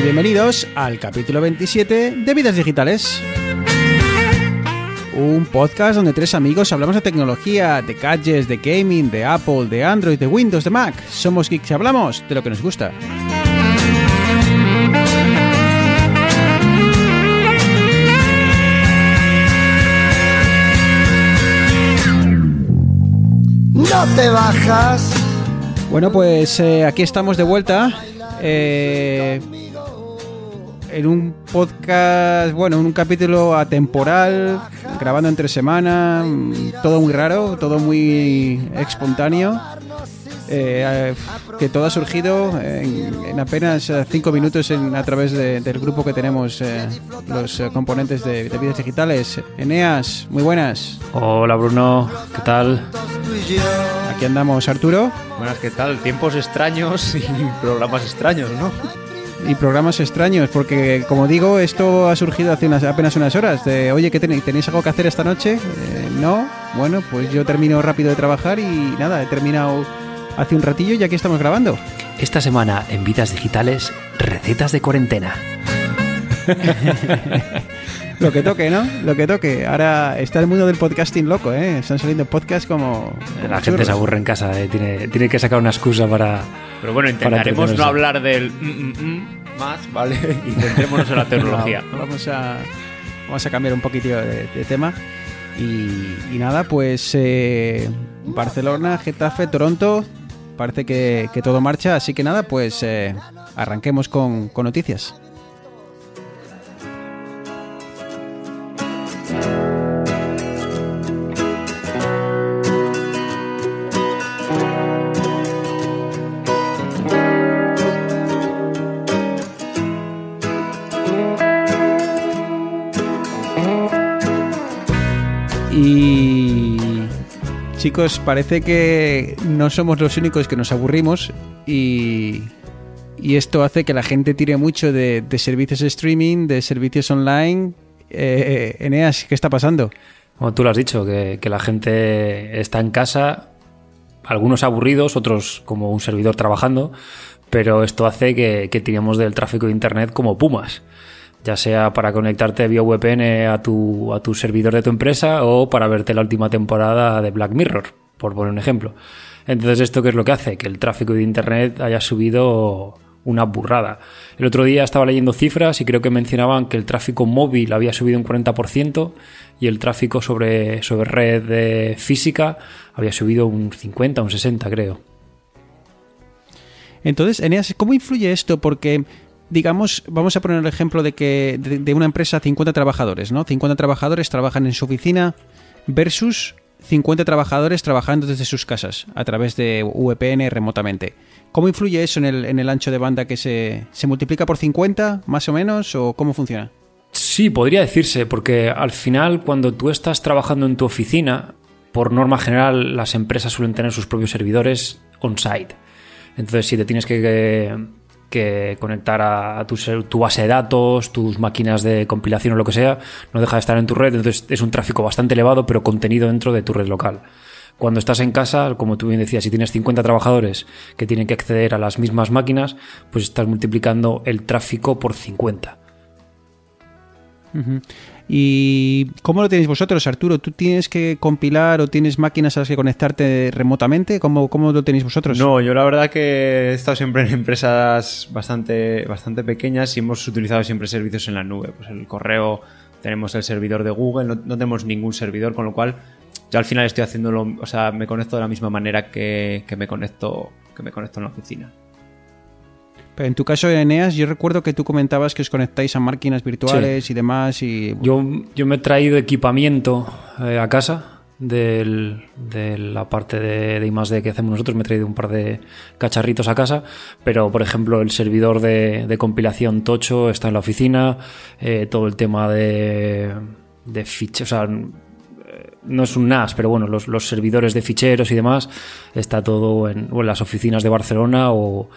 y bienvenidos al capítulo 27 de Vidas Digitales. Un podcast donde tres amigos hablamos de tecnología, de gadgets, de gaming, de Apple, de Android, de Windows, de Mac. Somos geeks y hablamos de lo que nos gusta. No te bajas. Bueno, pues eh, aquí estamos de vuelta. eh, en un podcast, bueno, en un capítulo atemporal, grabando entre semana, mm, todo muy raro, todo muy espontáneo. eh, que todo ha surgido en, en apenas eh, cinco minutos en- a través de- del grupo que tenemos eh, los eh, componentes de, de vidas digitales. Eneas, muy buenas. Hola Bruno, ¿qué tal? Aquí andamos Arturo Buenas, ¿qué tal? Tiempos extraños y programas extraños, ¿no? Y programas extraños, porque como digo, esto ha surgido hace unas, apenas unas horas. De, oye, ¿qué tenéis? ¿Tenéis algo que hacer esta noche? Eh, no. Bueno, pues yo termino rápido de trabajar y nada, he terminado hace un ratillo y aquí estamos grabando. Esta semana en Vidas Digitales, recetas de cuarentena. Lo que toque, ¿no? Lo que toque. Ahora está el mundo del podcasting loco, ¿eh? Están saliendo podcasts como... como La gente churros. se aburre en casa, ¿eh? tiene, tiene que sacar una excusa para... Pero bueno, intentaremos no hablar del mm, mm, mm más, ¿vale? Y centrémonos en la tecnología. No, vamos, a, vamos a cambiar un poquitillo de, de tema. Y, y nada, pues eh, Barcelona, Getafe, Toronto, parece que, que todo marcha. Así que nada, pues eh, arranquemos con, con noticias. Y chicos, parece que no somos los únicos que nos aburrimos y, y esto hace que la gente tire mucho de, de servicios de streaming, de servicios online. Eh, Eneas, ¿qué está pasando? Como tú lo has dicho, que, la gente está en casa, algunos aburridos, otros como un servidor trabajando, pero esto hace que, que tiremos del tráfico de Internet como pumas. Ya sea para conectarte vía VPN a tu, a tu servidor de tu empresa o para verte la última temporada de Black Mirror, por poner un ejemplo. Entonces, ¿esto qué es lo que hace? Que el tráfico de Internet haya subido una burrada. El otro día estaba leyendo cifras y creo que mencionaban que el tráfico móvil había subido un 40% y el tráfico sobre, sobre red física había subido un 50, un 60 creo. Entonces, Eneas, ¿cómo influye esto? Porque, digamos, vamos a poner el ejemplo de que de, de una empresa 50 trabajadores, ¿no? 50 trabajadores trabajan en su oficina versus 50 trabajadores trabajando desde sus casas a través de VPN remotamente. ¿Cómo influye eso en el, ancho de banda que se, se multiplica por 50, más o menos, o cómo funciona? Sí, podría decirse, porque al final cuando tú estás trabajando en tu oficina, por norma general las empresas suelen tener sus propios servidores on-site. Entonces si te tienes que, que- conectar a, tu base de datos, tus máquinas de compilación o lo que sea, no deja de estar en tu red, entonces es un tráfico bastante elevado pero contenido dentro de tu red local. Cuando estás en casa, como tú bien decías, si tienes 50 trabajadores que tienen que acceder a las mismas máquinas, pues estás multiplicando el tráfico por 50. ¿Y cómo lo tenéis vosotros, Arturo? ¿Tú tienes que compilar o tienes máquinas a las que conectarte remotamente? ¿Cómo, cómo lo tenéis vosotros? No, yo la verdad que he estado siempre en empresas bastante, bastante pequeñas y hemos utilizado siempre servicios en la nube. Pues el correo, tenemos el servidor de Google, no, no tenemos ningún servidor, con lo cual yo al final estoy haciéndolo, o sea, me conecto de la misma manera que, que me conecto que me conecto en la oficina. Pero en tu caso, Eneas, yo recuerdo que tú comentabas que os conectáis a máquinas virtuales y demás y... Yo, yo me he traído equipamiento eh, a casa del- de la parte de, de I+D que hacemos nosotros. Me he traído un par de cacharritos a casa, pero por ejemplo el servidor de, de compilación Tocho está en la oficina, eh, todo el tema de, de ficheros, o sea, no es un NAS, pero bueno, los, los servidores de ficheros y demás está todo en, las oficinas de Barcelona o,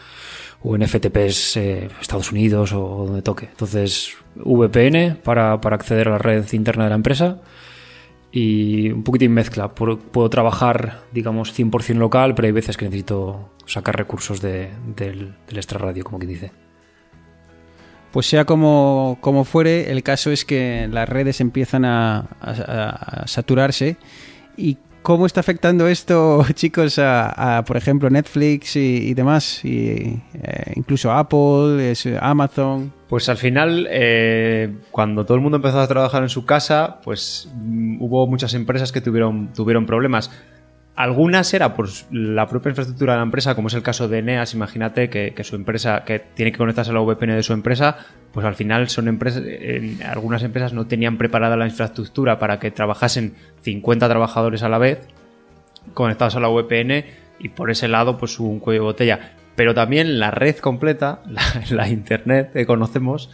en FTPs eh, Estados Unidos o donde toque. Entonces, VPN para, para acceder a la red interna de la empresa y un poquitín mezcla. Puedo, puedo trabajar, digamos, 100% local, pero hay veces que necesito sacar recursos de- del, del extrarradio, como que dice. Pues sea como, como fuere, el caso es que las redes empiezan a, saturarse. ¿Y cómo está afectando esto, chicos, a, por ejemplo, Netflix y, demás? Y, eh, incluso Apple, Amazon. Pues al final, eh, cuando todo el mundo empezó a trabajar en su casa, pues mm, hubo muchas empresas que tuvieron, tuvieron problemas. Algunas era por la propia infraestructura de la empresa, como es el caso de Eneas, imagínate que, su empresa, que tiene que conectarse a la VPN de su empresa, pues al final son empresas, en- algunas empresas no tenían preparada la infraestructura para que trabajasen 50 trabajadores a la vez, conectados a la VPN, y por ese lado pues hubo un cuello de botella. Pero también la red completa, la, internet que conocemos,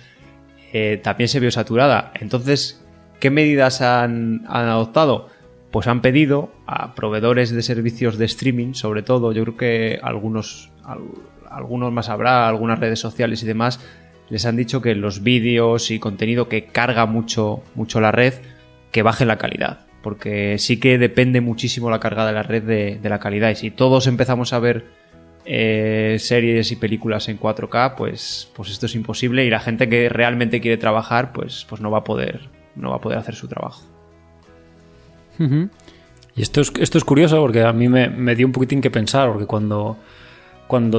eh, también se vio saturada. Entonces, ¿qué medidas han adoptado? Pues han pedido a proveedores de servicios de streaming, sobre todo, yo creo que algunos, al- algunos más habrá, algunas redes sociales y demás, les han dicho que los vídeos y contenido que carga mucho, mucho la red, que baje la calidad. Porque sí que depende muchísimo la carga de la red de, de la calidad. Y si todos empezamos a ver eh, series y películas en 4K, pues, pues esto es imposible. Y la gente que realmente quiere trabajar, pues, pues no va a poder, no va a poder hacer su trabajo. Y esto es, curioso porque a mí me, dio un poquitín que pensar, porque cuando,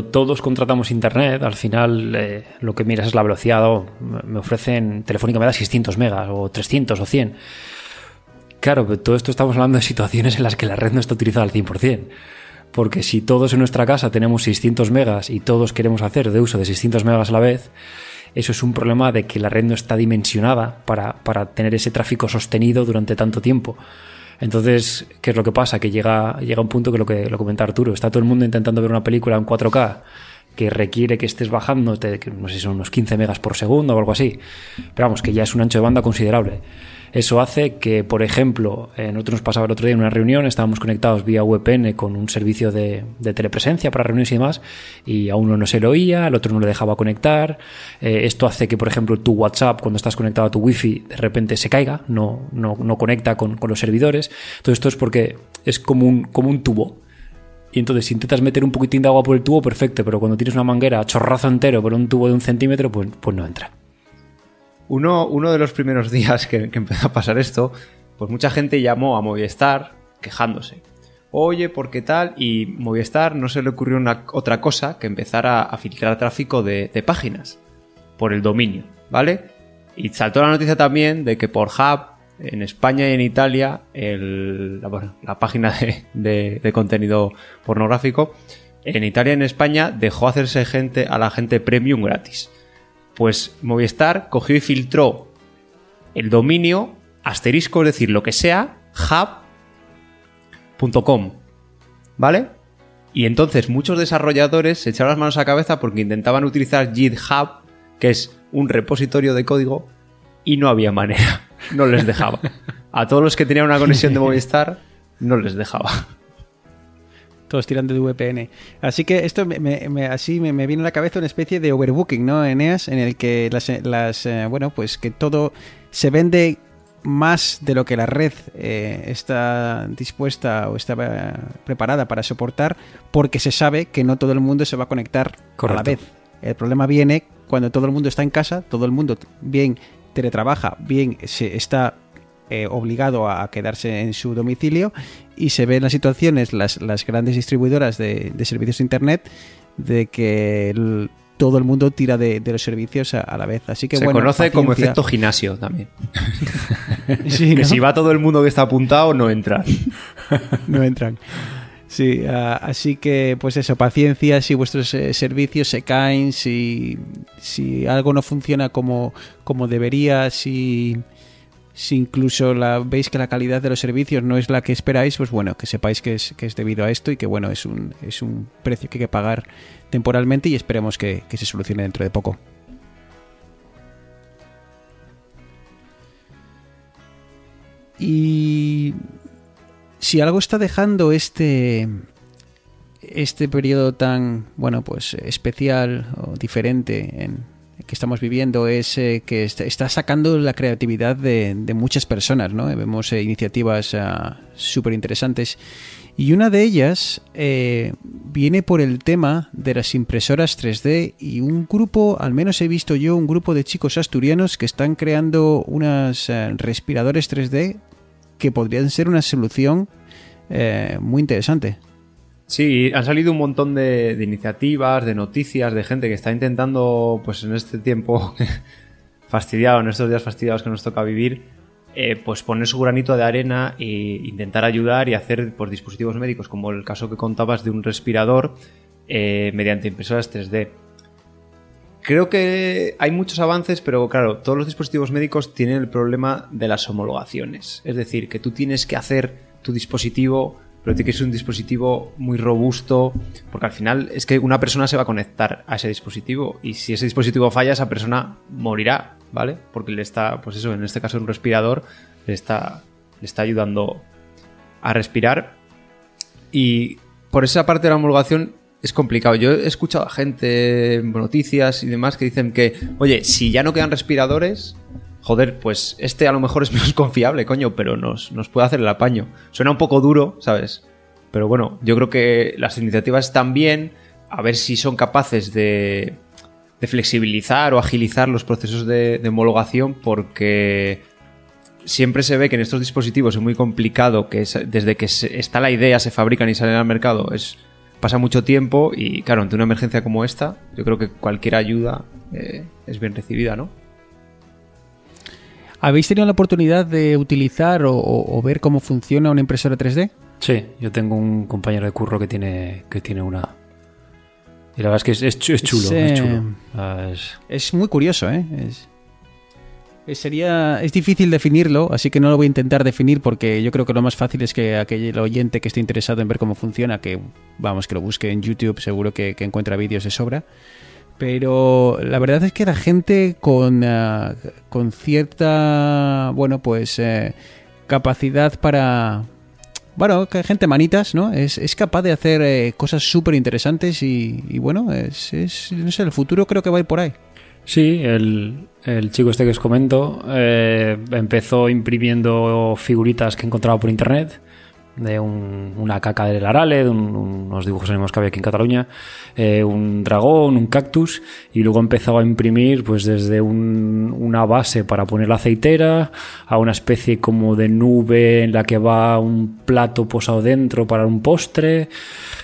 todos contratamos internet, al final eh, lo que miras es la velocidad. o me- ofrecen, Telefónica me da 600 megas, o 300 o 100. Claro, pero todo esto estamos hablando de situaciones en las que la red no está utilizada al 100%. Porque si todos en nuestra casa tenemos 600 megas y todos queremos hacer de uso de 600 megas a la vez, eso es un problema de que la red no está dimensionada para tener ese tráfico sostenido durante tanto tiempo. Entonces, ¿qué es lo que pasa? Que llega, llega un punto que lo que lo comenta Arturo, está todo el mundo intentando ver una película en 4K que requiere que estés bajando, que no sé si son unos 15 megas por segundo o algo así. Pero vamos, que ya es un ancho de banda considerable. Eso hace que, por ejemplo, eh, nosotros nos pasaba el otro día en una reunión, estábamos conectados vía VPN con un servicio de, telepresencia para reuniones y demás, y a uno no se lo oía, al otro no le dejaba conectar. Eh, esto hace que, por ejemplo, tu WhatsApp, cuando estás conectado a tu Wi-Fi, de repente se caiga, no, no, no conecta con, los servidores. Todo esto es porque es como un, como un tubo. Y entonces, si intentas meter un poquitín de agua por el tubo, perfecto, pero cuando tienes una manguera chorrazo entero por un tubo de un centímetro, pues, pues no entra. Uno, de los primeros días que, empezó a pasar esto, pues mucha gente llamó a Movistar quejándose. Oye, ¿por qué tal? Y Movistar no se le ocurrió una, otra cosa que empezar a, filtrar tráfico de, páginas por el dominio, ¿vale? Y saltó la noticia también de que por Hub, en España y en Italia, la, página de, de- de contenido pornográfico, en Italia y en España dejó hacerse gente a la gente premium gratis. Pues Movistar cogió y filtró el dominio asterisco, es decir, lo que sea, hub.com. ¿Vale? Y entonces muchos desarrolladores se echaron las manos a la cabeza porque intentaban utilizar GitHub, que es un repositorio de código, y no había manera. No les dejaba. A todos los que tenían una conexión de Movistar, no les dejaba. Todos tirando de VPN. Así que esto me, así me, me viene a la cabeza una especie de overbooking, ¿no? Eneas, en el que las, las eh, bueno, pues que todo se vende más de lo que la red eh, está dispuesta o está eh, preparada para soportar, porque se sabe que no todo el mundo se va a conectar a Correcto. la vez. El problema viene cuando todo el mundo está en casa, todo el mundo bien teletrabaja, bien se está eh, obligado a quedarse en su domicilio y se ven las situaciones, las, las grandes distribuidoras de, de servicios de Internet, de que el- todo el mundo tira de, de los servicios a, a la vez. Así que Se bueno, conoce como efecto gimnasio también. Sí, Que ¿no? si va todo el mundo que está apuntado, no entra. no entran. Sí, ah, así que pues eso, paciencia si vuestros eh, servicios se caen, si, si algo no funciona como, como debería, si, si incluso veis que la calidad de los servicios no es la que esperáis, pues bueno, que sepáis que es, que es debido a esto y que bueno, es un, es un precio que hay que pagar temporalmente y esperemos que, que se solucione dentro de poco. Y si algo está dejando este este periodo tan bueno pues especial o diferente en que estamos viviendo es eh, que está, sacando la creatividad de, muchas personas no vemos eh, iniciativas súper interesantes Y una de ellas eh, viene por el tema de las impresoras 3D y un grupo, al menos he visto yo, un grupo de chicos asturianos que están creando unos eh, respiradores 3D que podrían ser una solución muy interesante. Sí, han salido un montón de, iniciativas, de noticias, de gente que está intentando, pues en este tiempo fastidiado, en estos días fastidiados que nos toca vivir, eh, pues poner su granito de arena e intentar ayudar y hacer pues, dispositivos médicos, como el caso que contabas de un respirador eh, mediante impresoras 3D. Creo que hay muchos avances, pero claro, todos los dispositivos médicos tienen el problema de las homologaciones. Es decir, que tú tienes que hacer tu dispositivo, pero tiene que ser un dispositivo muy robusto, porque al final es que una persona se va a conectar a ese dispositivo y si ese dispositivo falla, esa persona morirá, ¿vale? Porque le está, pues eso, en este caso un respirador, le está, le está ayudando a respirar. Y por esa parte de la homologación es complicado. Yo he escuchado a gente en noticias y demás que dicen que, oye, si ya no quedan respiradores, joder, pues este a lo mejor es menos confiable, coño, pero nos, nos puede hacer el apaño. Suena un poco duro, ¿sabes? Pero bueno, yo creo que las iniciativas están bien, a ver si son capaces de, de flexibilizar o agilizar los procesos de, homologación, porque siempre se ve que en estos dispositivos es muy complicado, que es- desde que está la idea, se fabrican y salen al mercado, es pasa mucho tiempo y claro, ante una emergencia como esta, yo creo que cualquier ayuda eh, es bien recibida, ¿no? ¿Habéis tenido la oportunidad de utilizar o, o- o ver cómo funciona una impresora 3D? Sí, yo tengo un compañero de curro que tiene, que tiene una. Y la verdad es que es, es chu- es chulo, es chulo. Ah, es- muy curioso, ¿eh? Sería, es difícil definirlo, así que no lo voy a intentar definir porque yo creo que lo más fácil es que aquel oyente que esté interesado en ver cómo funciona, que vamos, que lo busque en YouTube, seguro que, que encuentra vídeos de sobra. Pero la verdad es que la gente con, ah, con cierta, bueno, pues eh, capacidad para... Bueno, que gente manitas, ¿no? Es, es capaz de hacer eh, cosas súper interesantes y, bueno, es, es, no sé, el futuro creo que va a ir por ahí. Sí, el, el chico este que os comento eh, empezó imprimiendo figuritas que encontraba por internet de un- una caca del Arale, de un- unos dibujos animados que había aquí en Cataluña, eh, un dragón, un cactus, y luego empezó a imprimir pues desde un- una base para poner la aceitera a una especie como de nube en la que va un plato posado dentro para un postre.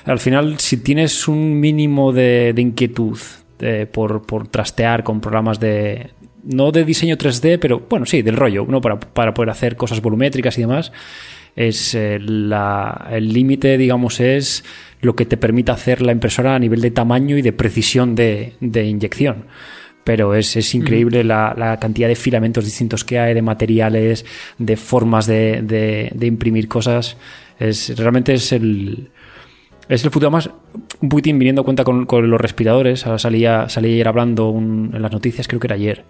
Al final, si tienes un mínimo de, de inquietud eh, por, por trastear con programas de, no de diseño 3D, pero bueno, sí, del rollo, ¿no? para, para poder hacer cosas volumétricas y demás, es eh, la- el límite, digamos, es lo que te permite hacer la impresora a nivel de tamaño y de precisión de, de inyección. Pero es, es increíble la, la cantidad de filamentos distintos que hay, de materiales, de formas de, de- de imprimir cosas. Es, realmente es el, es el futuro más, un poquitín viniendo a cuenta con, con los respiradores. Ahora salía, salía ayer hablando un- en las noticias, creo que era ayer.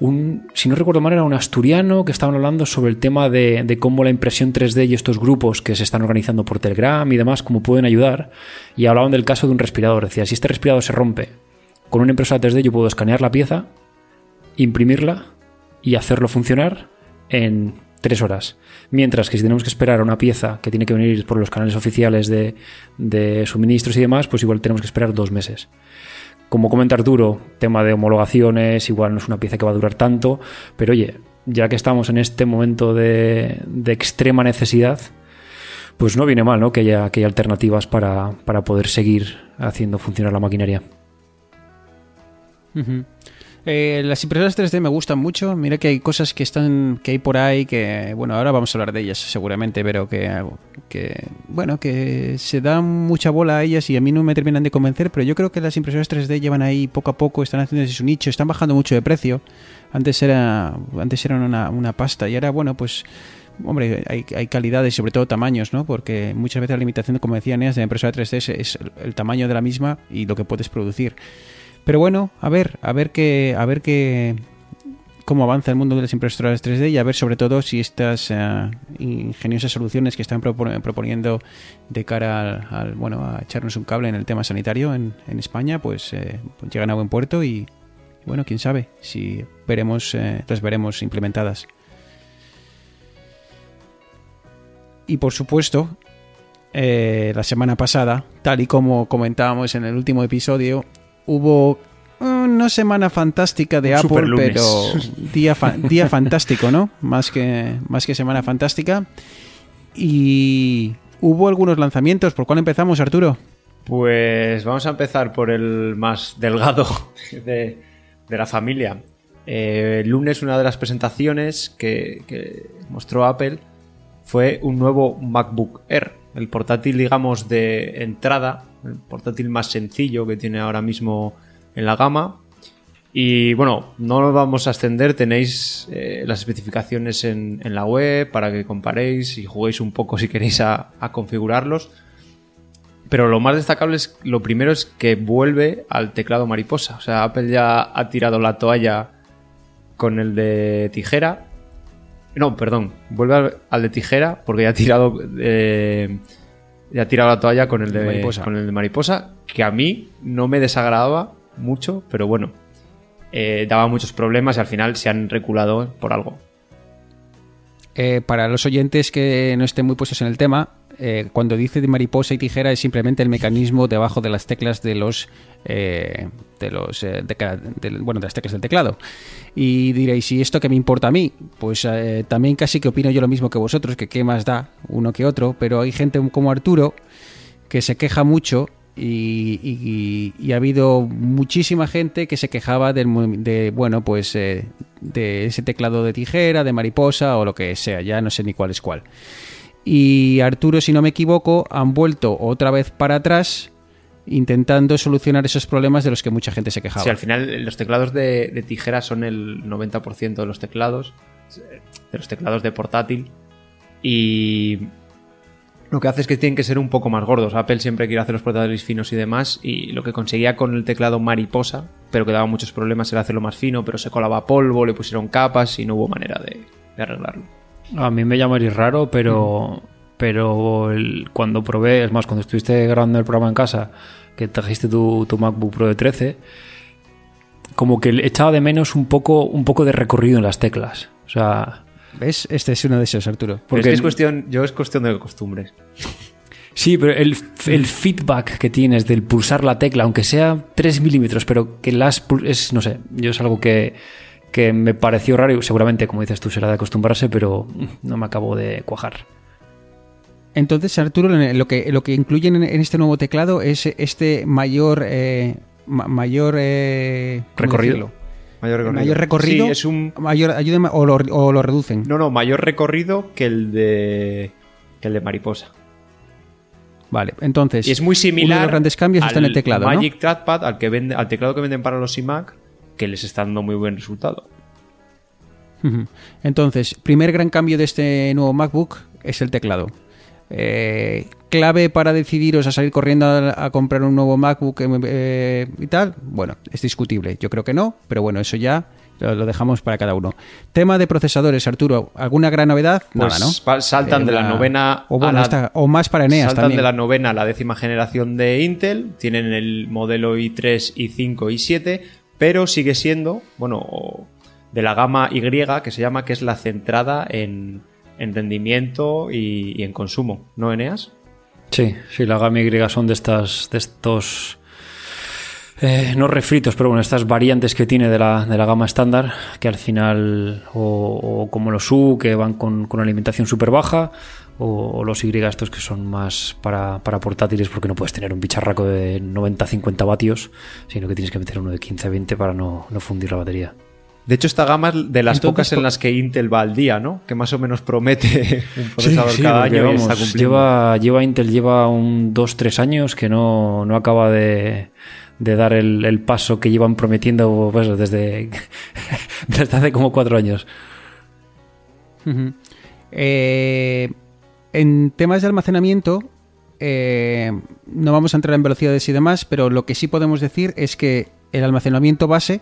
Un, si no recuerdo mal, era un asturiano que estaban hablando sobre el tema de, cómo la impresión 3D y estos grupos que se están organizando por Telegram y demás, cómo pueden ayudar. Y hablaban del caso de un respirador. Decía, si este respirador se rompe con una impresora 3D, yo puedo escanear la pieza, imprimirla y hacerlo funcionar en tres horas. Mientras que si tenemos que esperar a una pieza que tiene que venir por los canales oficiales de, de suministros y demás, pues igual tenemos que esperar dos meses. Como comenta Arturo, tema de homologaciones, igual no es una pieza que va a durar tanto, pero oye, ya que estamos en este momento de, de extrema necesidad, pues no viene mal, ¿no? Que haya, que haya alternativas para, para poder seguir haciendo funcionar la maquinaria. Eh, las impresoras 3D me gustan mucho. Mira que hay cosas que están que hay por ahí que, bueno, ahora vamos a hablar de ellas seguramente, pero que, que bueno, que se dan mucha bola a ellas y a mí no me terminan de convencer, pero yo creo que las impresoras 3D llevan ahí poco a poco, están haciendo su nicho, están bajando mucho de precio. Antes era antes eran una, una pasta y ahora, bueno, pues Hombre, hay, hay calidades sobre todo tamaños, ¿no? Porque muchas veces la limitación, como decía Neas, de la impresora 3D es, el tamaño de la misma y lo que puedes producir. Pero bueno, a ver, a ver qué, a ver qué, cómo avanza el mundo de las impresoras 3D y a ver sobre todo si estas eh, ingeniosas soluciones que están propon- proponiendo de cara al, bueno a echarnos un cable en el tema sanitario en, España, pues, eh, llegan a buen puerto y bueno, quién sabe si veremos, eh, las veremos implementadas. Y por supuesto, eh, la semana pasada, tal y como comentábamos en el último episodio, hubo una semana fantástica de Un Apple, superlunes. pero día, fa- día fantástico, ¿no? Más que, más que semana fantástica. Y hubo algunos lanzamientos. ¿Por cuál empezamos, Arturo? Pues vamos a empezar por el más delgado de, de la familia. Eh, el lunes una de las presentaciones que, que mostró Apple fue un nuevo MacBook Air, el portátil digamos de entrada, el portátil más sencillo que tiene ahora mismo en la gama. Y bueno, no nos vamos a extender, tenéis eh, las especificaciones en, la web para que comparéis y juguéis un poco si queréis a- configurarlos. Pero lo más destacable es, lo primero es que vuelve al teclado mariposa. O sea, Apple ya ha tirado la toalla con el de tijera. No, perdón, vuelve al, al de tijera porque ya ha tirado, eh, ya ha tirado la toalla con el de, De mariposa. con el de mariposa, que a mí no me desagradaba mucho, pero bueno, eh, daba muchos problemas y al final se han reculado por algo. Eh, para los oyentes que no estén muy puestos en el tema, eh, cuando dice de mariposa y tijera es simplemente el mecanismo debajo de las teclas de los eh, de los eh, bueno de las teclas del teclado. Y diréis, ¿y esto qué me importa a mí? Pues eh, también casi que opino yo lo mismo que vosotros, que qué más da uno que otro, pero hay gente como Arturo que se queja mucho y, y- ha habido muchísima gente que se quejaba del, de, bueno, pues eh, de ese teclado de tijera, de mariposa o lo que sea, ya no sé ni cuál es cuál. Y Arturo, si no me equivoco, han vuelto otra vez para atrás intentando solucionar esos problemas de los que mucha gente se quejaba. Sí, al final los teclados de, tijera son el 90% de los teclados, de los teclados de portátil. Y lo que hace es que tienen que ser un poco más gordos. Apple siempre quiere hacer los portátiles finos y demás. Y lo que conseguía con el teclado mariposa, pero que daba muchos problemas, era hacerlo más fino, pero se colaba polvo, le pusieron capas y no hubo manera de arreglarlo. A mí me llamaría raro, pero, pero el- cuando probé, es más, cuando estuviste grabando el programa en casa, que trajiste tu, tu MacBook Pro de 13, como que echaba de menos un poco, un poco de recorrido en las teclas. O sea, ¿Ves? Este es uno de esos, Arturo. Porque es cuestión, yo es cuestión de costumbres. sí, pero el, el feedback que tienes del pulsar la tecla, aunque sea 3 milímetros, pero que las pul- es, no sé, yo es algo que, que me pareció raro y seguramente, como dices tú, será de acostumbrarse, pero no me acabo de cuajar. Entonces, Arturo, lo que, lo que incluyen en, este nuevo teclado es este mayor eh, ma- mayor eh, ¿cómo Recorrido. decirlo? Mayor recorrido. Mayor recorrido. Sí, es un. mayor ayuda o lo, o lo reducen. No, no, mayor recorrido que el de. que el de mariposa. Vale, entonces. Y es muy similar. Uno de los grandes cambios está en el teclado, ¿no? Magic Trackpad, al, que vende, al teclado que venden para los iMac, que les está dando muy buen resultado. Entonces, primer gran cambio de este nuevo MacBook es el teclado. Eh, clave para decidiros a salir corriendo a, a comprar un nuevo MacBook eh, y tal. Bueno, es discutible. Yo creo que no, pero bueno, eso ya lo, lo dejamos para cada uno. Tema de procesadores, Arturo. ¿Alguna gran novedad? Pues Nada, ¿no? saltan Eh, de la novena o, a la- esta- o más para Eneas Saltan también. de la novena a la décima generación de Intel, tienen el modelo i3, i5 y i7, pero sigue siendo, bueno, de la gama Y, que se llama, que es la centrada en, en rendimiento y, en consumo, ¿no, Eneas? Sí, sí, la gama Y son de estas, de estos, eh, no refritos, pero bueno, estas variantes que tiene de la, de la gama estándar, que al final, o, o como los U, que van con, con alimentación súper baja, o, o los Y estos que son más para, para portátiles, porque no puedes tener un bicharraco de 90-50 vatios, sino que tienes que meter uno de 15-20 para no, no fundir la batería. De hecho, esta gama es de las Entonces, pocas en las que Intel va al día, ¿no? Que más o menos promete un procesador cada porque, año y vamos, está cumpliendo. lleva, lleva Intel lleva un 2-3 años que no, no acaba de, de dar el, el paso que llevan prometiendo pues, desde, desde hace como 4 años. Eh, en temas de almacenamiento, eh, no vamos a entrar en velocidades y demás, pero lo que sí podemos decir es que el almacenamiento base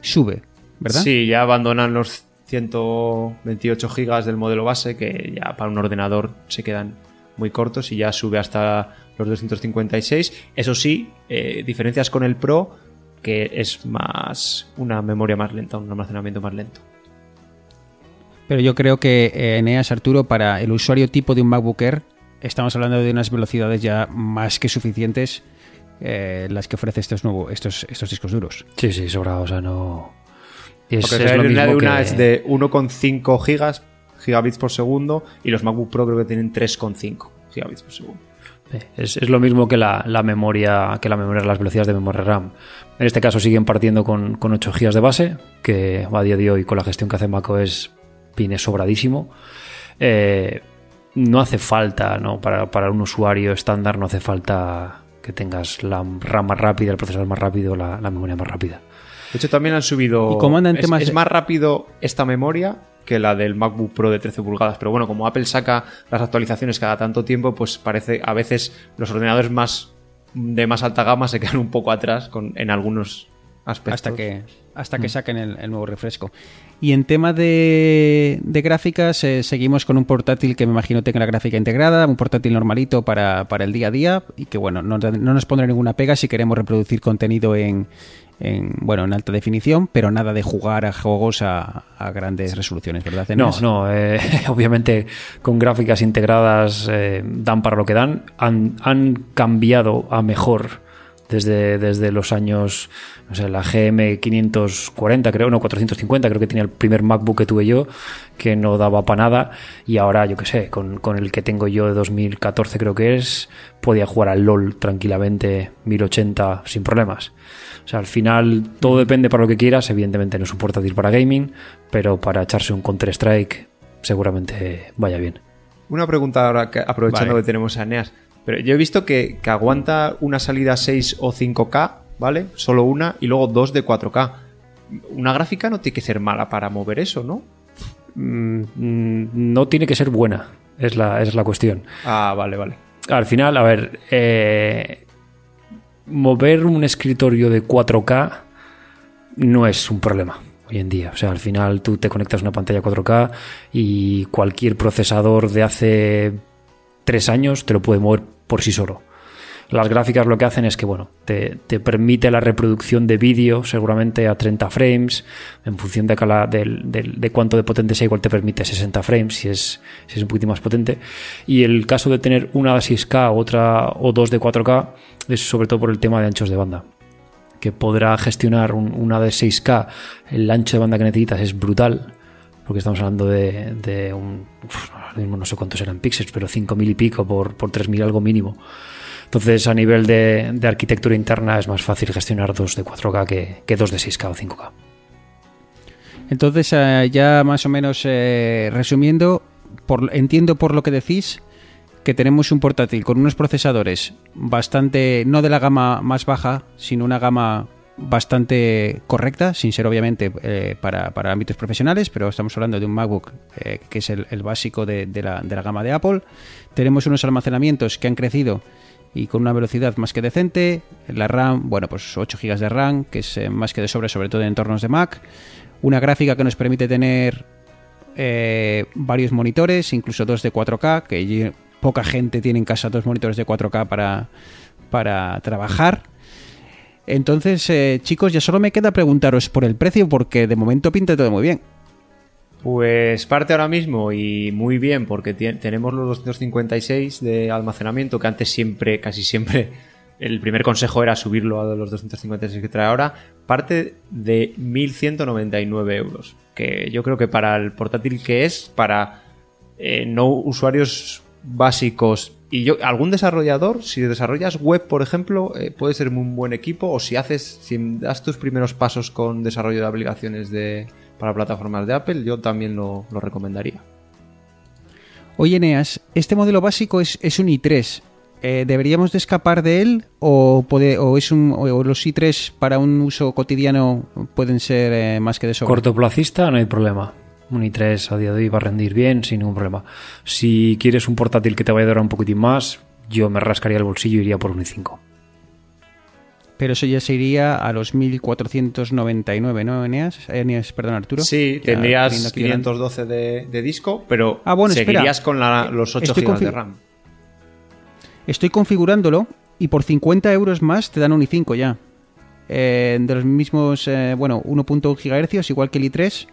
sube, ¿verdad? Sí, ya abandonan los 128 gigas del modelo base, que ya para un ordenador se quedan muy cortos y ya sube hasta los 256. Eso sí, eh, diferencias con el Pro, que es más una memoria más lenta, un almacenamiento más lento. Pero yo creo que eh, Eneas Arturo, para el usuario tipo de un MacBook Air, estamos hablando de unas velocidades ya más que suficientes eh, las que ofrece estos, nuevos, estos, estos discos duros. Sí, sí, sobra, o sea, no... Es, Porque es la lo mismo de una que- es de 1,5 gigas, gigabits por segundo y los MacBook Pro creo que tienen 3,5 gigabits por segundo. Es, es lo mismo que la, la memoria, que la memoria, las velocidades de memoria RAM. En este caso siguen partiendo con, con 8 GB de base, que a día de hoy con la gestión que hace macOS viene sobradísimo. Eh, no hace falta, ¿no? Para, para un usuario estándar no hace falta que tengas la RAM más rápida, el procesador más rápido, la, la memoria más rápida. De hecho, también han subido. ¿Y cómo andan es, temas es de- más rápido esta memoria que la del MacBook Pro de 13 pulgadas. Pero bueno, como Apple saca las actualizaciones cada tanto tiempo, pues parece a veces los ordenadores más de más alta gama se quedan un poco atrás con, en algunos aspectos. hasta que hasta Mm. que saquen el, el nuevo refresco. Y en tema de, de gráficas, eh, seguimos con un portátil que me imagino tenga la gráfica integrada, un portátil normalito para, para el día a día y que bueno, no, no nos pondrá ninguna pega si queremos reproducir contenido en, en, bueno en alta definición, pero nada de jugar a juegos a, a grandes resoluciones, ¿verdad? No, no, eh, obviamente con gráficas integradas eh, dan para lo que dan. Han, han cambiado a mejor desde, desde los años, no sé, la GM 540, creo, no, 450, creo que tenía el primer MacBook que tuve yo, que no daba para nada. Y ahora, yo qué sé, con, con el que tengo yo de 2014, creo que es, podía jugar al LOL tranquilamente 1080 sin problemas. O sea, al final todo depende para lo que quieras. Evidentemente no es un portátil para gaming, pero para echarse un Counter-Strike seguramente vaya bien. Una pregunta ahora, que- aprovechando Vale. que tenemos a Eneas. Pero yo he visto que, que aguanta una salida 6 o 5K, ¿vale? Solo una y luego dos de 4K. Una gráfica no tiene que ser mala para mover eso, ¿no? Mm, mm, No tiene que ser buena, es la, es la cuestión. Ah, vale, vale. Al final, a ver, eh, mover un escritorio de 4K no es un problema hoy en día. O sea, al final tú te conectas a una pantalla 4K y cualquier procesador de hace tres años te lo puede mover por sí solo. Las gráficas lo que hacen es que, bueno, te, te permite la reproducción de vídeo seguramente a 30 frames, en función de, de cuánto de potente sea, igual te permite 60 frames si es, si es un poquito más potente. Y el caso de tener una de 6K, otra o dos de 4K, es sobre todo por el tema de anchos de banda que podrá gestionar un- una de 6K, el ancho de banda que necesitas es brutal, porque estamos hablando de, de un, no sé cuántos eran píxeles, pero 5.000 y pico por, por 3.000 algo mínimo. Entonces a nivel de, de arquitectura interna es más fácil gestionar dos de 4K que, que dos de 6K o 5K. Entonces, eh, ya más o menos eh, resumiendo, entiendo por lo que decís que tenemos un portátil con unos procesadores bastante, no de la gama más baja, sino una gama bastante correcta, sin ser obviamente eh, para, para ámbitos profesionales, pero estamos hablando de un MacBook eh, que es el, básico de, la, de la gama de Apple. Tenemos unos almacenamientos que han crecido y con una velocidad más que decente. La RAM, bueno, pues 8 GB de RAM, que es eh, más que de sobre, sobre todo en entornos de Mac. Una gráfica que nos permite tener varios monitores, incluso dos de 4K, que poca gente tiene en casa dos monitores de 4K para, para trabajar. Entonces, eh, chicos, ya solo me queda preguntaros por el precio, porque de momento pinta todo muy bien. Pues parte ahora mismo y muy bien porque tenemos los 256 de almacenamiento que antes siempre, casi siempre, el primer consejo era subirlo a los 256 que trae ahora. Parte de 1.199 euros. Que yo creo que para el portátil que es, para eh, no usuarios básicos y yo algún desarrollador, si desarrollas web, por ejemplo, eh, puede ser un buen equipo o si haces, si das tus primeros pasos con desarrollo de aplicaciones de para plataformas de Apple, yo también lo, lo recomendaría. Oye, Eneas, este modelo básico es, es un i3. Eh, ¿Deberíamos de escapar de él o, puede, o, es un, o los i3 para un uso cotidiano pueden ser eh, más que de sobra? Cortoplacista no hay problema. Un i3 a día de hoy va a rendir bien sin ningún problema. Si quieres un portátil que te vaya a durar un poquitín más, yo me rascaría el bolsillo y iría por un i5. Pero eso ya se iría a los 1499, ¿no, Eneas? Eneas, perdón, Arturo. Sí, Ya tendrías teniendo aquí delante. 512 de, de disco, pero Ah, bueno, espera. seguirías con la- los 8 Estoy GB de RAM. Estoy configurándolo y por 50 euros más te dan un i5 ya. Eh, de los mismos, eh, bueno, 1.1 GHz, igual que el i3,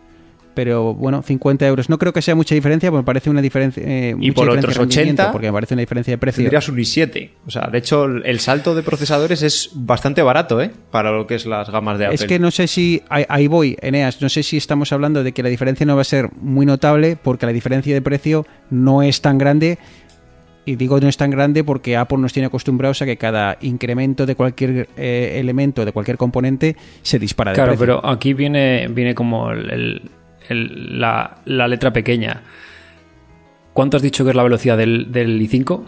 pero bueno, 50 euros. No creo que sea mucha diferencia, porque me parece una diferencia. eh, Y por otros de rendimiento, 80, porque me parece una diferencia de precio. Tendrías un i7. O sea, de hecho, el el salto de procesadores es bastante barato, ¿eh? Para lo que es las gamas de Apple. Es que no sé si, ahí, ahí voy, Eneas, no sé si estamos hablando de que la diferencia no va a ser muy notable porque la diferencia de precio no es tan grande. Y digo no es tan grande porque Apple nos tiene acostumbrados a que cada incremento de cualquier eh, elemento, de cualquier componente, se dispara de Claro, precio. pero aquí viene, viene como el- el- el- la, la letra pequeña. ¿Cuánto has dicho que es la velocidad del, del i5?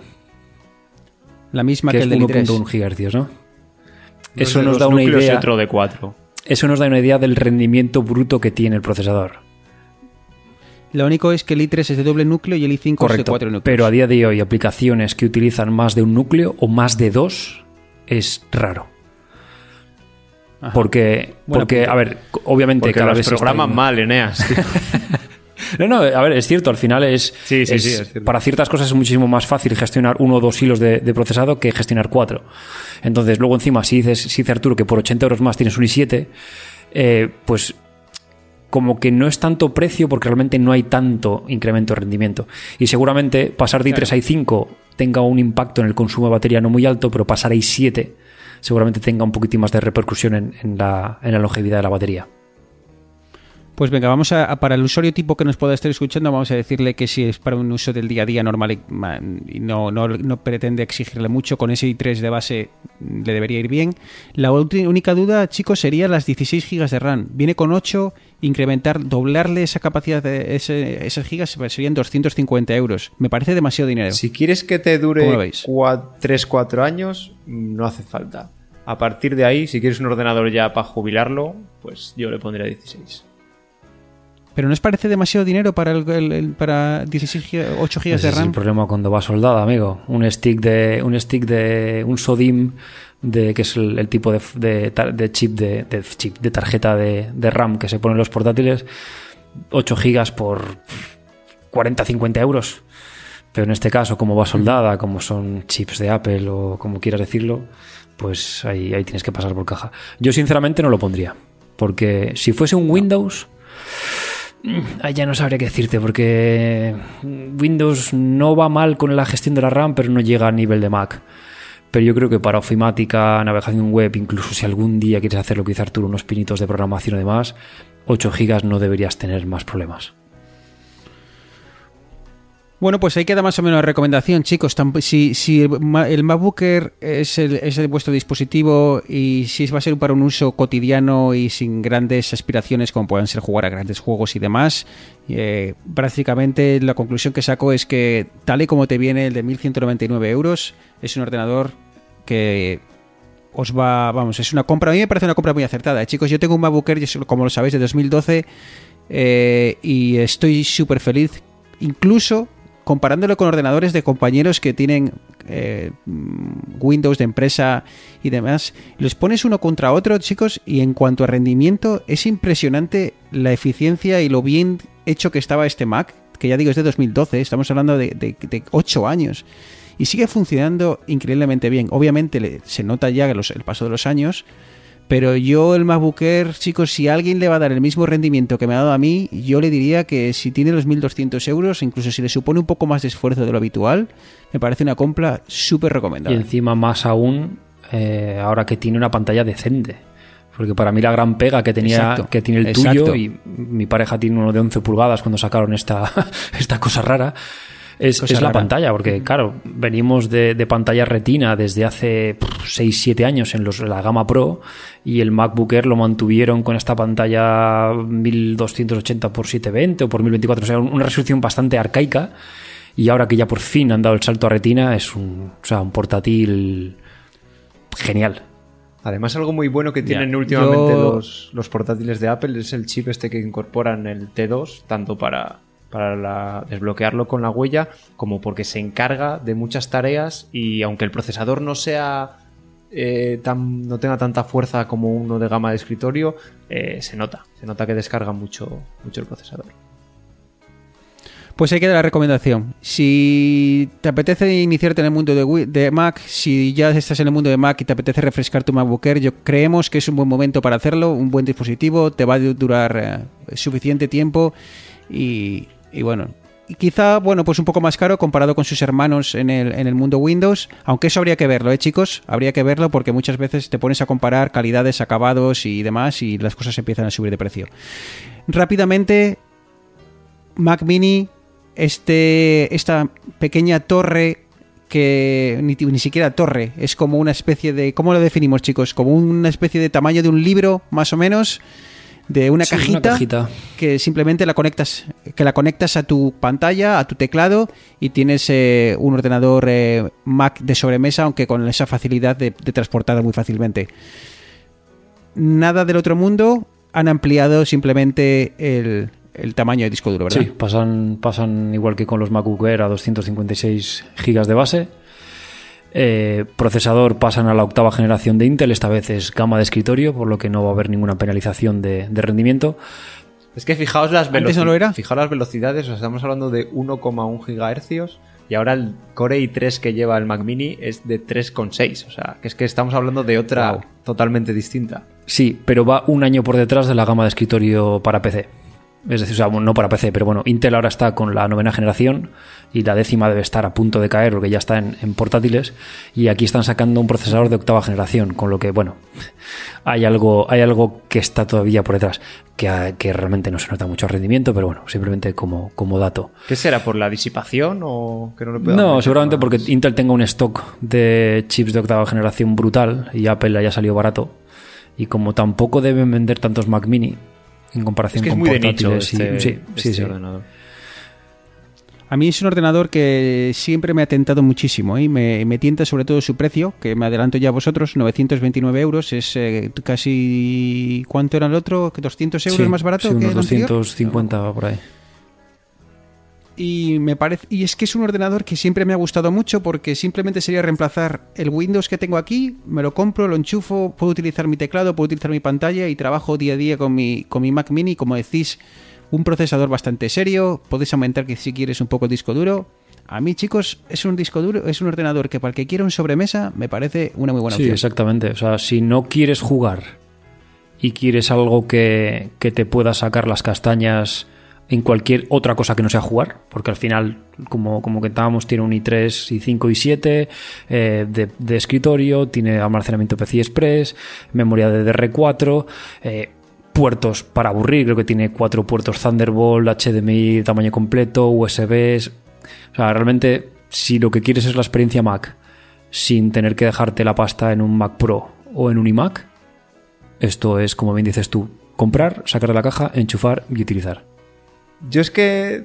La misma Que que, es el del i3. 1.1 GHz, ¿no? Dos Eso nos da una idea. otro de 4. Eso nos da una idea del rendimiento bruto que tiene el procesador. Lo único es que el i3 es de doble núcleo y el i5 es de cuatro núcleos. Pero a día de hoy, aplicaciones que utilizan más de un núcleo o más de dos es raro. Ajá. Porque, porque a ver, obviamente Porque cada los vez está programan mal, Eneas. tío. No, no, a ver, es cierto, al final es, Sí, sí, es- sí, es para ciertas cosas es muchísimo más fácil gestionar uno o dos hilos de, de procesado que gestionar cuatro. Entonces, luego encima, si dices, si dice Arturo que por 80 euros más tienes un i7, eh, pues como que no es tanto precio porque realmente no hay tanto incremento de rendimiento. Y seguramente pasar de i3 a i5 tenga un impacto en el consumo de batería no muy alto, pero pasar a i7 seguramente tenga un poquitín más de repercusión en, en la, en la longevidad de la batería. Pues venga, vamos a, a- para el usuario tipo que nos pueda estar escuchando, vamos a decirle que si es para un uso del día a día normal y, no, no, no pretende exigirle mucho, con ese i3 de base le debería ir bien. La única duda, chicos, sería las 16 GB de RAM. Viene con 8, incrementar, doblarle esa capacidad de ese, esas gigas serían 250 euros. Me parece demasiado dinero. si quieres que te ¿Cómo lo dure veis? 3-4 años, no hace falta. A partir de ahí, si quieres un ordenador ya para jubilarlo, pues yo le pondría 16. Pero ¿no os parece demasiado dinero para, el, el- el- para 16 giga- 8 GB Ese de es el RAM? problema cuando va soldada, amigo. Un stick de un stick de un SODIM de que es el, el tipo de, de chip de, de chip de tarjeta de, de RAM que se pone en los portátiles 8 gigas por 40 50 euros. Pero en este caso, como va soldada, como son chips de Apple o como quieras decirlo, pues ahí, ahí tienes que pasar por caja. Yo sinceramente no lo pondría. Porque si fuese un Windows, Ahí ya no sabría qué decirte, porque Windows no va mal con la gestión de la RAM, pero no llega a nivel de Mac. Pero yo creo que para ofimática, navegación web, incluso si algún día quieres hacer lo que dice Arturo, unos pinitos de programación y demás, 8 GB no deberías tener más problemas. Bueno, pues ahí queda más o menos la recomendación, chicos. Si, el, ma- el MacBook Air es, el, es el vuestro dispositivo y si va a ser para un uso cotidiano y sin grandes aspiraciones como puedan ser jugar a grandes juegos y demás, eh, prácticamente la conclusión que saco es que tal y como te viene el de 1199 euros, es un ordenador que os va, vamos, es una compra, a mí me parece una compra muy acertada. eh, Chicos, yo tengo un MacBook Air, como lo sabéis, de 2012 eh, y estoy súper feliz, incluso comparándolo con ordenadores de compañeros que tienen eh, Windows de empresa y demás, los pones uno contra otro, chicos, y en cuanto a rendimiento, es impresionante la eficiencia y lo bien hecho que estaba este Mac, que ya digo es de 2012, estamos hablando de, de, de 8 años, y sigue funcionando increíblemente bien. Obviamente se nota ya el paso de los años, pero yo el MacBook Air, chicos, si alguien le va a dar el mismo rendimiento que me ha dado a mí, yo le diría que si tiene los 1.200 euros, incluso si le supone un poco más de esfuerzo de lo habitual, me parece una compra súper Y recomendable. encima más aún, eh, ahora que tiene una pantalla decente. Porque para mí la gran pega que tenía Exacto, que tiene el exacto. tuyo, y mi pareja tiene uno de 11 pulgadas cuando sacaron esta, esta cosa rara, es, es la pantalla. Porque claro, venimos de, de pantalla retina desde hace 6-7 años en, los, la gama Pro y el MacBook Air lo mantuvieron con esta pantalla 1280 x 720 o por 1024, o sea, una resolución bastante arcaica. Y ahora que ya por fin han dado el salto a retina, es un, o sea, un portátil genial. Además, algo muy bueno que tienen últimamente yo- los, los portátiles de Apple es el chip este que incorporan el T2, tanto para, para desbloquearlo con la huella, como porque se encarga de muchas tareas y aunque el procesador no sea eh, tan, no tenga tanta fuerza como uno de gama de escritorio, eh, se nota, se nota que descarga mucho, mucho el procesador. Pues ahí queda la recomendación. Si te apetece iniciarte en el mundo de Mac, si ya estás en el mundo de Mac y te apetece refrescar tu MacBook Air, yo creemos que es un buen momento para hacerlo, un buen dispositivo, te va a durar eh, suficiente tiempo y, y bueno, y quizá, bueno, pues un poco más caro comparado con sus hermanos en el, en el mundo Windows, aunque eso habría que verlo, ¿eh, chicos? Habría que verlo porque muchas veces te pones a comparar calidades, acabados y demás y las cosas empiezan a subir de precio. Rápidamente, Mac Mini, este, esta pequeña torre que ni, ni siquiera torre, es como una especie de, ¿cómo lo definimos chicos? Como una especie de tamaño de un libro, más o menos, de una, Sí, una cajita, que simplemente la conectas, que la conectas a tu pantalla, a tu teclado y tienes eh, un ordenador eh, Mac de sobremesa, aunque con esa facilidad de, de transportarla muy fácilmente. Nada del otro mundo, han ampliado simplemente el, el tamaño de disco duro, ¿verdad? Sí, pasan, pasan igual que con los MacBook Air a 256 GB de base. Eh, procesador pasan a la octava generación de Intel, esta vez es gama de escritorio, por lo que no va a haber ninguna penalización de, de rendimiento. Es que fijaos las, ¿Antes veloci- no era? fijaos las velocidades, o sea, estamos hablando de 1,1 GHz y ahora el Core i3 que lleva el Mac Mini es de 3,6. O sea, que es que estamos hablando de otra Wow. totalmente distinta. Sí, pero va un año por detrás de la gama de escritorio para PC. Es decir, o sea, bueno, no para PC, pero bueno, Intel ahora está con la novena generación y la décima debe estar a punto de caer porque ya está en, en portátiles y aquí están sacando un procesador de octava generación, con lo que, bueno, hay algo, hay algo que está todavía por detrás, que, que realmente no se nota mucho rendimiento, pero bueno, simplemente como, como dato. ¿Qué será? ¿Por la disipación o que no le puedo No, seguramente más? porque Intel tenga un stock de chips de octava generación brutal y Apple haya salido barato. Y como tampoco deben vender tantos Mac Mini en comparación Es que es con muy de nicho portátiles y- este, sí, sí, este sí. ordenador. A mí es un ordenador que siempre me ha tentado muchísimo y me, me tienta sobre todo su precio, que me adelanto ya a vosotros, 929 euros, es eh, casi... ¿Cuánto era el otro? ¿200 euros Sí, más barato sí, que unos el anterior? 250 por ahí. Y me parece y es que es un ordenador que siempre me ha gustado mucho porque simplemente sería reemplazar el Windows que tengo aquí, me lo compro, lo enchufo, puedo utilizar mi teclado, puedo utilizar mi pantalla y trabajo día a día con mi con mi Mac Mini, como decís, un procesador bastante serio, podéis aumentar que si quieres un poco el disco duro. A mí, chicos, es un disco duro, es un ordenador que para el que quiera un sobremesa me parece una muy buena Sí, opción. exactamente. O sea, si no quieres jugar y quieres algo que, que te pueda sacar las castañas en cualquier otra cosa que no sea jugar, porque al final, como, como tiene un i3, i5, i7 eh, de, de escritorio, tiene almacenamiento PCI Express, memoria DDR4, eh, puertos para aburrir, creo que tiene cuatro puertos Thunderbolt, HDMI tamaño completo, USBs. O sea, realmente, si lo que quieres es la experiencia Mac, sin tener que dejarte la pasta en un Mac Pro o en un iMac, esto es, como bien dices tú, comprar, sacar de la caja, enchufar y utilizar. Yo es que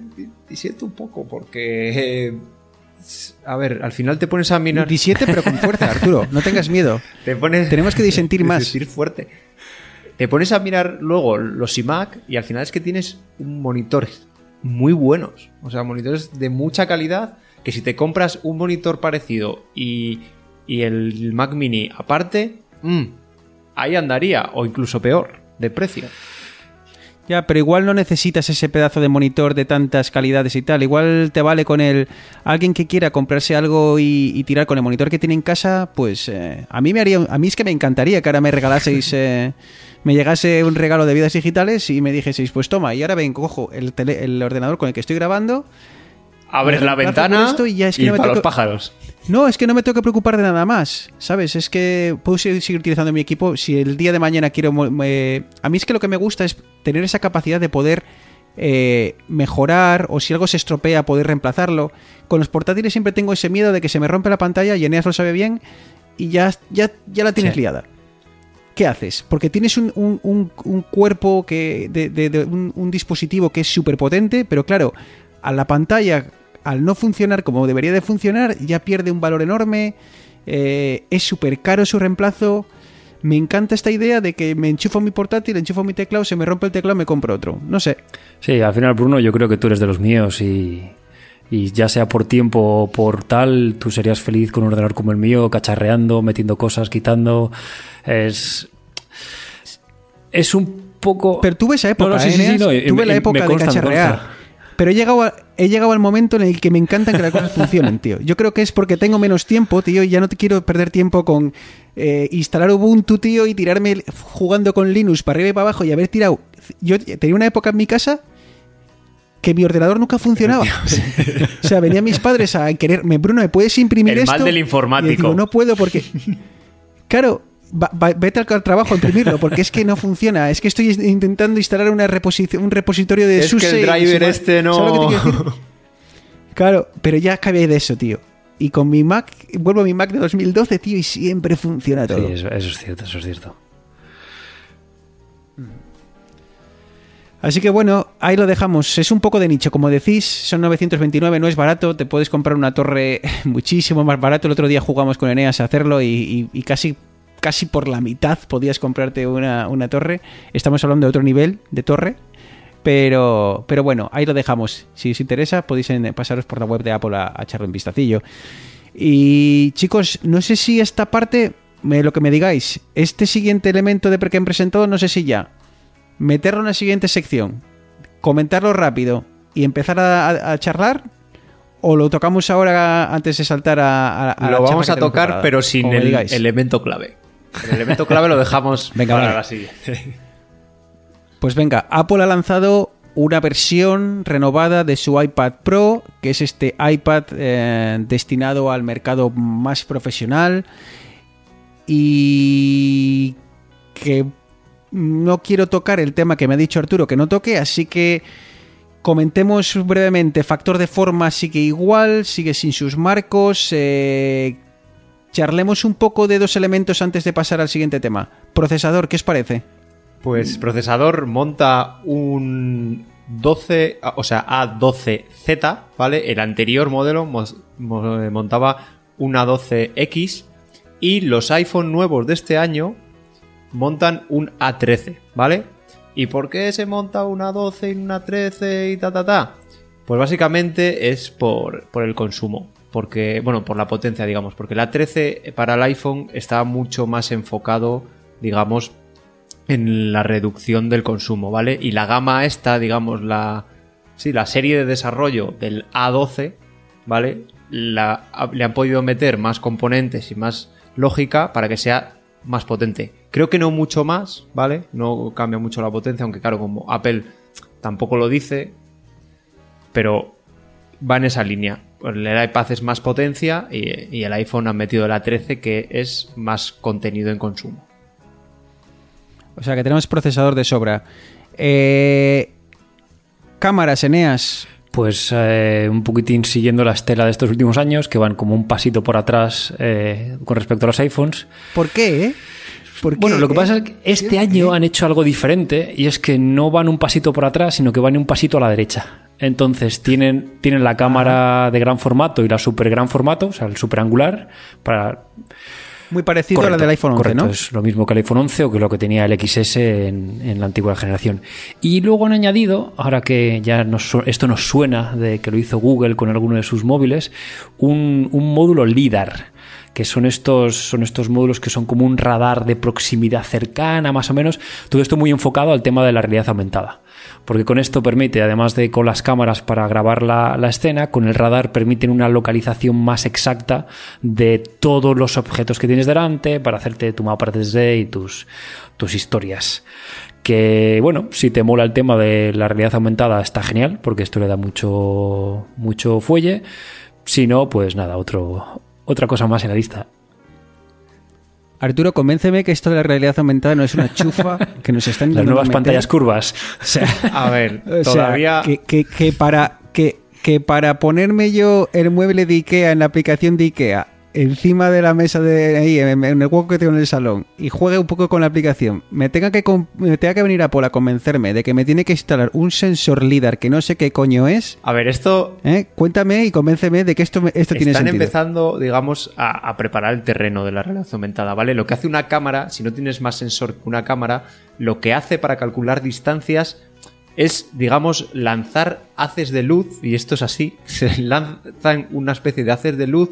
disiento un poco porque... eh, A ver, al final te pones a mirar... 17 pero con fuerza, Arturo, no tengas miedo. Te pones... Tenemos que disentir más. Disentir fuerte. Te pones a mirar luego los iMac y al final es que tienes monitores muy buenos. O sea, monitores de mucha calidad que si te compras un monitor parecido y, y el Mac Mini aparte, mm, ahí andaría, o incluso peor, de precio. Ya, pero igual no necesitas ese pedazo de monitor de tantas calidades y tal. Igual te vale con el. Alguien que quiera comprarse algo y, y tirar con el monitor que tiene en casa, pues eh, a mí me haría. A mí es que me encantaría que ahora me regalaseis. eh, me llegase un regalo de vidas digitales y me dijeseis, pues toma, y ahora ven, cojo el, tele- el ordenador con el que estoy grabando. Abres la ventana esto y ya es que y no me para los pájaros. No, es que no me tengo que preocupar de nada más, ¿sabes? Es que puedo seguir utilizando mi equipo. Si el día de mañana quiero... me- A mí es que lo que me gusta es tener esa capacidad de poder eh, mejorar o si algo se estropea poder reemplazarlo. Con los portátiles siempre tengo ese miedo de que se me rompe la pantalla y Eneas lo sabe bien y ya, ya, ya la tienes Sí. liada. ¿Qué haces? Porque tienes un, un- un- un cuerpo que de, de- de un, un dispositivo que es súper potente, pero claro, a la pantalla, al no funcionar como debería de funcionar, ya pierde un valor enorme, eh, es súper caro su reemplazo. Me encanta esta idea de que me enchufo mi portátil, enchufo mi teclado, se me rompe el teclado, me compro otro. No sé. Sí, al final, Bruno, yo creo que tú eres de los míos y, y ya sea por tiempo o por tal, tú serías feliz con un ordenador como el mío, cacharreando, metiendo cosas, quitando. Es. Es un poco. Pero tuve esa época, No, no, sí, ¿eh, sí, sí, Eneas? no, tuve la época consta, de cacharrear. Pero he llegado, a- he llegado al momento en el que me encantan que las cosas funcionen, tío. Yo creo que es porque tengo menos tiempo, tío, y ya no te quiero perder tiempo con eh, instalar Ubuntu, tío, y tirarme el- jugando con Linux para arriba y para abajo y haber tirado. Yo tenía una época en mi casa que mi ordenador nunca funcionaba. o sea, venían mis padres a quererme, Bruno, ¿me puedes imprimir El esto? mal del informático. digo, no puedo porque... Claro, va- va- vete al trabajo a imprimirlo porque es que no funciona. Es que estoy intentando instalar una un repositorio de Es que SUSE el driver este no- ¿Sabes lo que te quiero decir? Claro, pero ya acabé de eso, tío. Y con mi Mac, vuelvo a mi Mac de 2012, tío, y siempre funciona todo. Sí, eso, eso es cierto, eso es cierto. Así que bueno, ahí lo dejamos. Es un poco de nicho, como decís, son 929, no es barato, te puedes comprar una torre muchísimo más barato. El otro día jugamos con Eneas a hacerlo y, y- y casi, casi por la mitad podías comprarte una, una torre. Estamos hablando de otro nivel de torre. Pero, pero bueno, ahí lo dejamos. Si os interesa, podéis pasaros por la web de Apple a, a echarle un vistacillo. Y chicos, no sé si esta parte, me- lo que me digáis, este siguiente elemento de que han presentado, no sé si ya meterlo en la siguiente sección, comentarlo rápido y empezar a, a- a charlar? ¿O lo tocamos ahora antes de saltar a, a- la Lo charla vamos a tocar, pero sin el digáis. elemento clave. El elemento clave lo dejamos Venga, para vale. la siguiente. Pues venga, Apple ha lanzado una versión renovada de su iPad Pro, que es este iPad eh, destinado al mercado más profesional y que no quiero tocar el tema que me ha dicho Arturo que no toque, así que comentemos brevemente. Factor de forma sigue igual, sigue sin sus marcos. eh, charlemos un poco de dos elementos antes de pasar al siguiente tema. Procesador, ¿qué os parece? Pues procesador monta un 12, o sea, A12Z, ¿vale? El anterior modelo eh, montaba una 12X y los iPhone nuevos de este año montan un A13, ¿vale? ¿Y por qué se monta una 12 y una 13 y ta ta ta? Pues básicamente es por, por el consumo. Porque, bueno, por la potencia, digamos. Porque la 13 para el iPhone está mucho más enfocado, digamos, en la reducción del consumo, ¿vale? Y la gama esta, digamos, la. Sí, la serie de desarrollo del A12, ¿vale? Le han podido meter más componentes y más lógica para que sea más potente. Creo que no mucho más, ¿vale? No cambia mucho la potencia, aunque claro, como Apple tampoco lo dice, pero va en esa línea. El iPad es más potencia y, y el iPhone han metido la 13 que es más contenido en consumo. O sea que tenemos procesador de sobra. Eh, cámaras, Eneas. Pues eh, un poquitín siguiendo la estela de estos últimos años, que van como un pasito por atrás eh, con respecto a los iPhones. ¿Por qué? ¿Por qué, Bueno, lo que pasa es que este año han hecho algo diferente y es que no van un pasito por atrás, sino que van un pasito a la derecha. Entonces tienen, tienen la cámara de gran formato y la super gran formato, o sea, el super angular, para Muy parecido a la del iPhone 11, correcto, ¿no? Es lo mismo que el iPhone 11 o que lo que tenía el XS en, en la antigua generación. Y luego han añadido, ahora que ya nos esto nos suena de que lo hizo Google con alguno de sus móviles, un, un módulo LIDAR que son estos, son estos módulos que son como un radar de proximidad cercana, más o menos. Todo esto muy enfocado al tema de la realidad aumentada. Porque con esto permite, además de con las cámaras para grabar la, la escena, con el radar permiten una localización más exacta de todos los objetos que tienes delante para hacerte tu mapa 3D y tus, tus historias. Que bueno, si te mola el tema de la realidad aumentada está genial, porque esto le da mucho, mucho fuelle. Si no, pues nada, otro, otra cosa más en la lista. Arturo, convénceme que esto de la realidad aumentada no es una chufa que nos están Las nuevas meter. pantallas curvas. O sea, A ver, o sea, todavía. que, que- que para que, que para ponerme yo el mueble de Ikea en la aplicación de Ikea encima de la mesa de ahí en, el hueco que tengo en el salón y juegue un poco con la aplicación, me tenga que me tenga que venir a Apple a convencerme de que me tiene que instalar un sensor LIDAR que no sé qué coño es, A ver, esto. ¿eh? cuéntame y convénceme de que esto esto tiene Están sentido. empezando, digamos, a, a preparar el terreno de la realidad aumentada, ¿vale? Lo que hace una cámara, si no tienes más sensor que una cámara, lo que hace para calcular distancias es, digamos, lanzar haces de luz, y esto es así, se lanzan una especie de haces de luz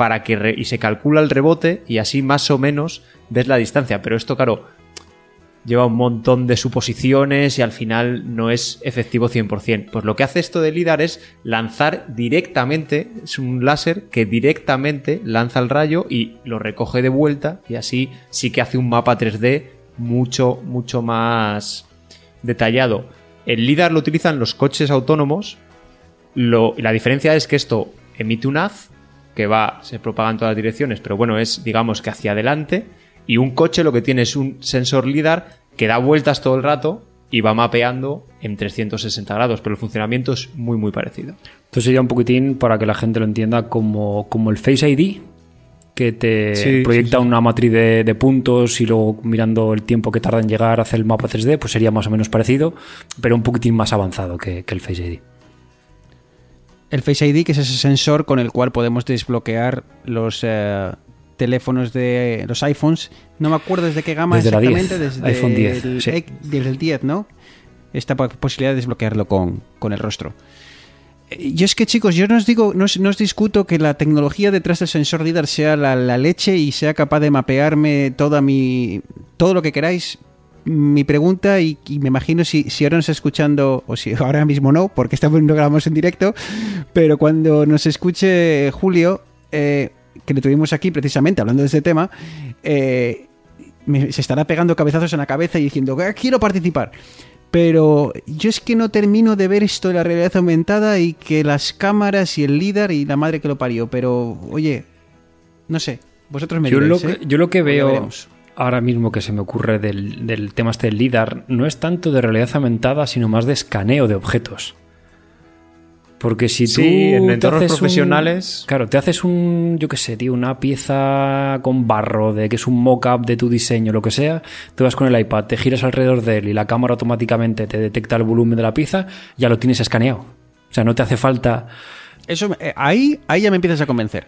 para que y se calcula el rebote y así más o menos ves la distancia. Pero esto, claro, lleva un montón de suposiciones y al final no es efectivo 100%. Pues lo que hace esto de LIDAR es lanzar directamente, es un láser que directamente lanza el rayo y lo recoge de vuelta y así sí que hace un mapa 3D mucho, mucho más detallado. El LIDAR lo utilizan los coches autónomos. Lo, la diferencia es que esto emite un haz que va, se propaga en todas las direcciones, pero bueno, es digamos que hacia adelante y un coche lo que tiene es un sensor LIDAR que da vueltas todo el rato y va mapeando en 360 grados, pero el funcionamiento es muy muy parecido. Esto sería un poquitín para que la gente lo entienda como, como el Face ID, que te Sí, proyecta sí, sí. una matriz de, de puntos y luego mirando el tiempo que tarda en llegar a hacer el mapa 3D, pues sería más o menos parecido, pero un poquitín más avanzado que, que el Face ID. El Face ID, que es ese sensor con el cual podemos desbloquear los eh, teléfonos de los iPhones. No me acuerdo desde qué gama Desde la 10, exactamente. desde iPhone 10, el, sí. X- desde el 10, ¿no? Esta po- posibilidad de desbloquearlo con, con el rostro. Eh, Yo es que, chicos, yo no os digo, no os, no os discuto que la tecnología detrás del sensor LIDAR sea la, la leche y sea capaz de mapearme toda mi. todo lo que queráis. Mi pregunta, y, y me imagino si, si ahora nos está escuchando, o si ahora mismo no, porque estamos no grabamos en directo, pero cuando nos escuche Julio, eh, que le tuvimos aquí precisamente hablando de este tema, eh, me- se estará pegando cabezazos en la cabeza y diciendo, "Ah, quiero participar. Pero yo es que no termino de ver esto de la realidad aumentada y que las cámaras y el líder y la madre que lo parió. Pero, oye, no sé, vosotros me Yo lo, diréis, que, ¿eh? yo lo que veo. Ahora mismo que se me ocurre del, del tema este del LIDAR no es tanto de realidad aumentada, sino más de escaneo de objetos. Porque si tú Sí, en te entornos un- profesionales- claro, te haces un, yo qué sé, tío, una pieza con barro, de que es un mock-up de tu diseño, lo que sea, te vas con el iPad, te giras alrededor de él y la cámara automáticamente te detecta el volumen de la pieza, ya lo tienes escaneado. O sea, no te hace falta... Eso, eh, ahí, ahí ya me empiezas a convencer.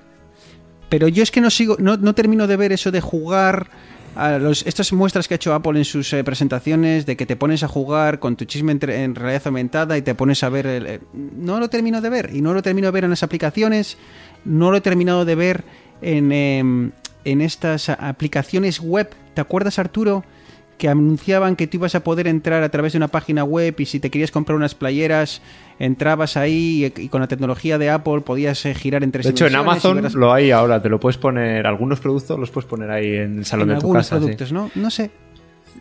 Pero yo es que no sigo, no, no termino de ver eso de jugar a los, estas muestras que ha hecho Apple en sus eh, presentaciones, de que te pones a jugar con tu chisme en realidad aumentada y te pones a ver. el- el- no lo termino de ver. Y no lo termino de ver en las aplicaciones. No lo he terminado de ver en, em, en estas aplicaciones web. ¿Te acuerdas, Arturo? Que anunciaban que tú ibas a poder entrar a través de una página web y si te querías comprar unas playeras entrabas ahí y, y con la tecnología de Apple podías eh, girar entre De hecho, en Amazon verás- lo hay ahora, te lo puedes poner, algunos productos los puedes poner ahí en el salón en de tu algunos casa. sí. productos, ¿no? No sé.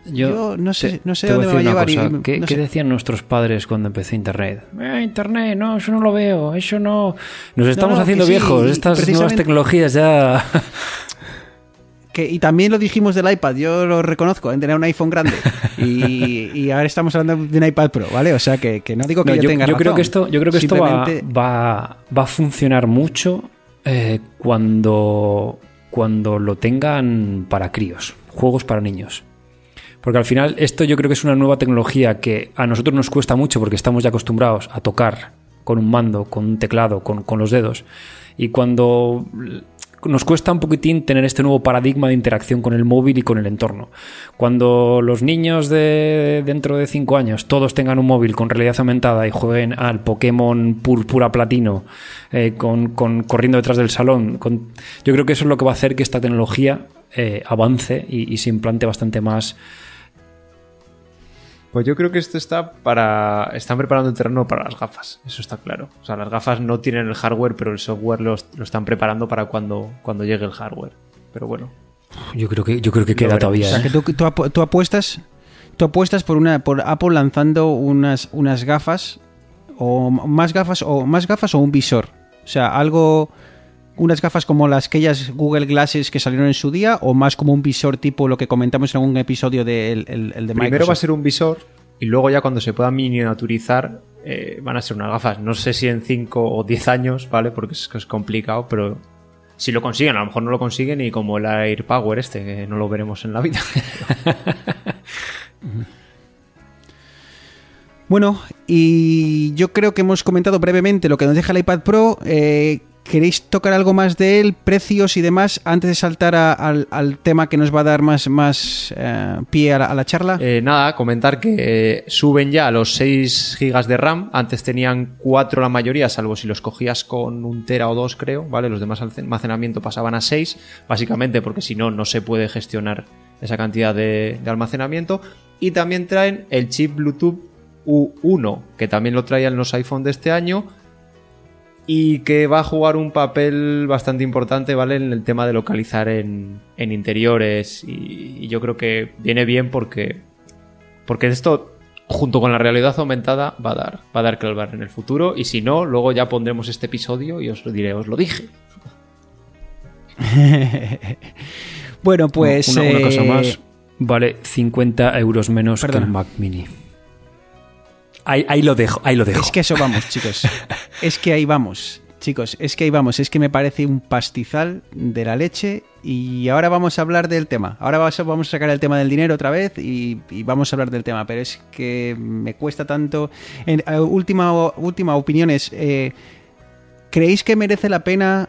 Yo no sé- te- no sé te voy dónde decir me va a una llevar y- cosa. ¿Qué, no qué sé. decían nuestros padres cuando empecé Internet? Eh, Internet, no, eso no lo veo, eso no. Nos estamos no, haciendo sí, viejos, estas nuevas tecnologías ya. Que, y también lo dijimos del iPad, yo lo reconozco, en tener un iPhone grande. Y, y ahora estamos hablando de un iPad Pro, ¿vale? O sea que, que no digo que No, yo, yo, tenga yo creo razón. que esto, yo creo que esto va, Simplemente- va, va a funcionar mucho eh, cuando, cuando lo tengan para críos, juegos para niños. Porque al final esto yo creo que es una nueva tecnología que a nosotros nos cuesta mucho porque estamos ya acostumbrados a tocar con un mando, con un teclado, con, con los dedos. Y cuando nos cuesta un poquitín tener este nuevo paradigma de interacción con el móvil y con el entorno. Cuando los niños de dentro de 5 años todos tengan un móvil con realidad aumentada y jueguen al Pokémon púrpura platino eh, con, con- corriendo detrás del salón, yo creo que eso es lo que va a hacer que esta tecnología eh, avance y se implante bastante más. Pues yo creo que esto está para. Están preparando el terreno para las gafas, eso está claro. O sea, las gafas no tienen el hardware, pero el software lo, lo están preparando para cuando, cuando llegue el hardware. Pero bueno. Yo creo que, yo creo que queda todavía. O sea, ¿eh? que tú, tú tú apuestas, tú apuestas por una, por Apple lanzando unas, unas gafas o más gafas o más gafas o un visor. O sea, algo, unas gafas como las aquellas Google Glasses que salieron en su día o más como un visor tipo lo que comentamos en algún episodio del el, el de Primero va a ser un visor y luego ya cuando se pueda miniaturizar eh, van a ser unas gafas. No sé si en 5 o 10 años, ¿vale? Porque es, complicado, pero si lo consiguen, a lo mejor no lo consiguen y como el AirPower este, que no lo veremos en la vida. Bueno, y yo creo que hemos comentado brevemente lo que nos deja el iPad Pro. Eh, ¿Queréis tocar algo más de él, precios y demás, antes de saltar al, al tema que nos va a dar más, más eh, pie a la, a la charla? Eh, nada, comentar que eh, suben ya a los 6 GB de RAM. Antes tenían 4 la mayoría, salvo si los cogías con un tera o 2, creo, ¿vale? Los demás almacenamiento pasaban a 6, básicamente porque si no, no se puede gestionar esa cantidad de, de almacenamiento. Y también traen el chip Bluetooth U1, que también lo traían los iPhone de este año y que va a jugar un papel bastante importante, ¿vale? En el tema de localizar en, en interiores y, y yo creo que viene bien porque, porque esto, junto con la realidad aumentada, va a dar, va a dar que hablar en el futuro y si no, luego ya pondremos este episodio y os lo diré, os lo dije. Bueno, pues. una, una cosa eh, más, vale 50 euros menos Perdona. que el Mac Mini. Ahí, ahí lo dejo, ahí lo dejo. Es que eso vamos, chicos. es que ahí vamos, chicos. Es que ahí vamos. Es que me parece un pastizal de la leche. Y ahora vamos a hablar del tema. Ahora vamos a sacar el tema del dinero otra vez y, y vamos a hablar del tema. Pero es que me cuesta tanto. En, eh, última, última opinión es. eh, ¿Creéis que merece la pena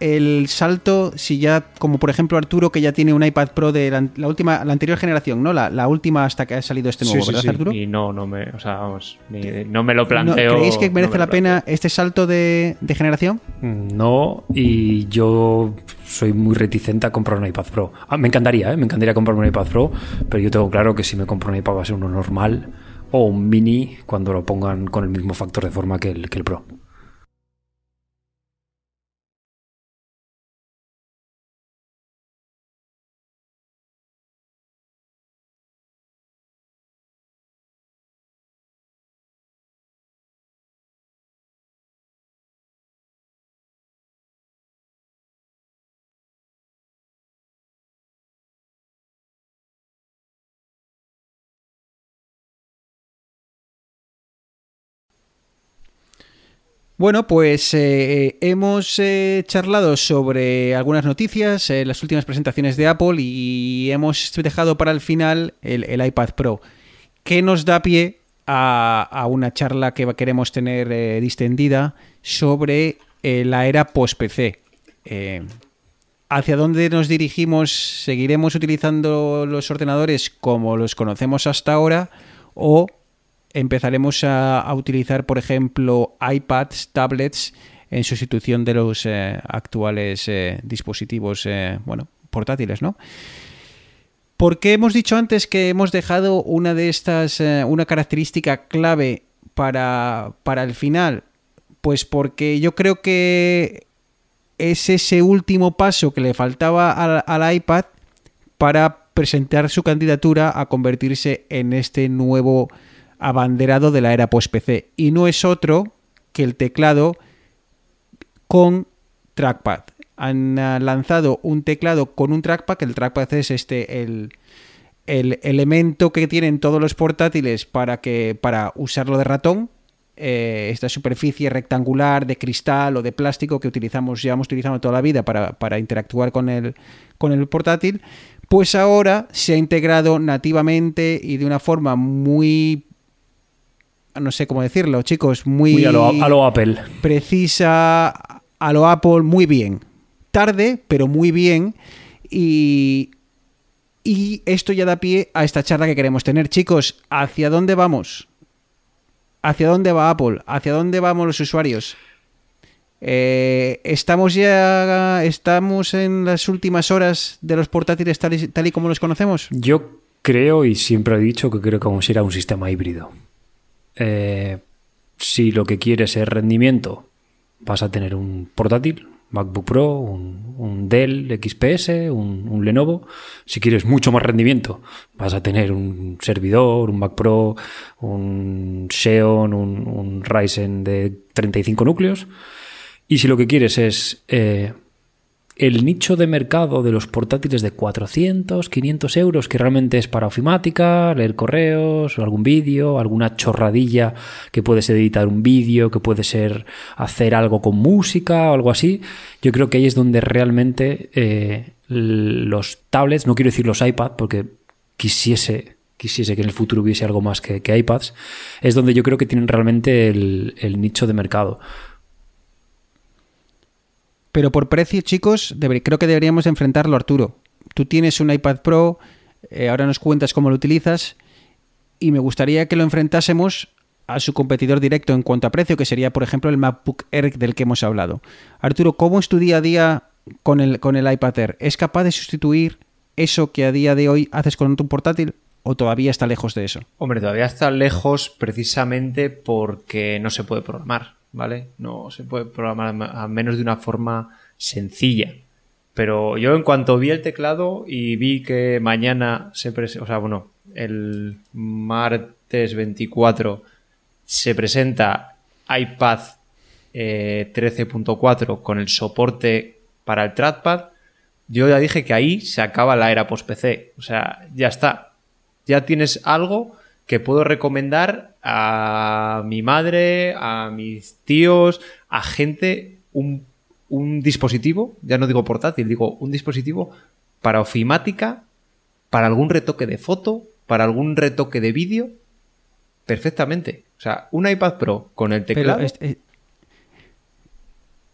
el salto si ya, como por ejemplo Arturo, que ya tiene un iPad Pro de la, la última, la anterior generación, ¿no? La, la última hasta que ha salido este nuevo, Sí, sí, ¿verdad, sí. Arturo? Y no, no me, o sea, vamos, ni- no me lo ¿No- planteo. ¿Creéis que no merece me lo la pena este salto de, de generación? No, y yo soy muy reticente a comprar un iPad Pro. Ah, me encantaría, ¿eh? me encantaría comprar un iPad Pro, pero yo tengo claro que si me compro un iPad va a ser uno normal o un mini cuando lo pongan con el mismo factor de forma que el, que el Pro. Bueno, pues eh, hemos eh, charlado sobre algunas noticias, eh, las últimas presentaciones de Apple y hemos dejado para el final el, iPad Pro, que nos da pie a, a una charla que queremos tener eh, distendida sobre eh, la era post-PC. Eh, ¿Hacia dónde nos dirigimos? ¿Seguiremos utilizando los ordenadores como los conocemos hasta ahora? ¿O empezaremos a, utilizar, por ejemplo, iPads, tablets, en sustitución de los eh, actuales eh, dispositivos, eh, bueno, portátiles, ¿no? ¿Por qué hemos dicho antes que hemos dejado una de estas, una característica clave para, para el final? Pues porque yo creo que es ese último paso que le faltaba al, al iPad para presentar su candidatura a convertirse en este nuevo abanderado de la era post-PC. Y no es otro que el teclado con trackpad. Han ah, lanzado un teclado con un trackpad, que el trackpad es este el, el elemento que tienen todos los portátiles para que para usarlo de ratón. eh, esta superficie rectangular de cristal o de plástico que utilizamos, llevamos utilizando toda la vida para, para interactuar con el, con el portátil, pues ahora se ha integrado nativamente y de una forma muy no sé cómo decirlo, chicos, muy, Muy a lo, a lo Apple. precisa, a lo Apple, muy bien. Tarde, pero muy bien. Y, y esto ya da pie a esta charla que queremos tener. Chicos, ¿hacia dónde vamos? ¿Hacia dónde va Apple? ¿Hacia dónde vamos los usuarios? Eh, estamos ya estamos en las últimas horas de los portátiles tal y, tal y como los conocemos. Yo creo y siempre he dicho que creo que vamos a ir a un sistema híbrido. Eh, si lo que quieres es rendimiento, vas a tener un portátil, MacBook Pro, un, Dell XPS, un, Lenovo. Si quieres mucho más rendimiento, vas a tener un servidor, un Mac Pro, un Xeon, un, un Ryzen de 35 núcleos. Y si lo que quieres es eh, el nicho de mercado de los portátiles de 400, 500 euros, que realmente es para ofimática, leer correos, algún vídeo, alguna chorradilla que puede ser editar un vídeo, que puede ser hacer algo con música o algo así, yo creo que ahí es donde realmente eh, los tablets, no quiero decir los iPad, porque quisiese quisiese que en el futuro hubiese algo más que, iPads, es donde yo creo que tienen realmente el nicho de mercado. Pero por precio, chicos, creo que deberíamos enfrentarlo, Arturo. Tú tienes un iPad Pro, eh, ahora nos cuentas cómo lo utilizas, y me gustaría que lo enfrentásemos a su competidor directo en cuanto a precio, que sería, por ejemplo, el MacBook Air del que hemos hablado. Arturo, ¿cómo es tu día a día con el, con el iPad Air? ¿Es capaz de sustituir eso que a día de hoy haces con tu portátil o todavía está lejos de eso? Hombre, todavía está lejos precisamente porque no se puede programar, ¿vale? No se puede programar a menos de una forma sencilla. Pero yo en cuanto vi el teclado y vi que mañana se presenta, o sea, bueno, el martes 24 se presenta iPad 13.4 con el soporte para el trackpad, yo ya dije que ahí se acaba la era post-PC. O sea, ya está. Ya tienes algo que puedo recomendar a mi madre, a mis tíos, a gente, un, un dispositivo, ya no digo portátil, digo un dispositivo para ofimática, para algún retoque de foto, para algún retoque de vídeo, perfectamente. O sea, un iPad Pro con el teclado. Pero es- eh,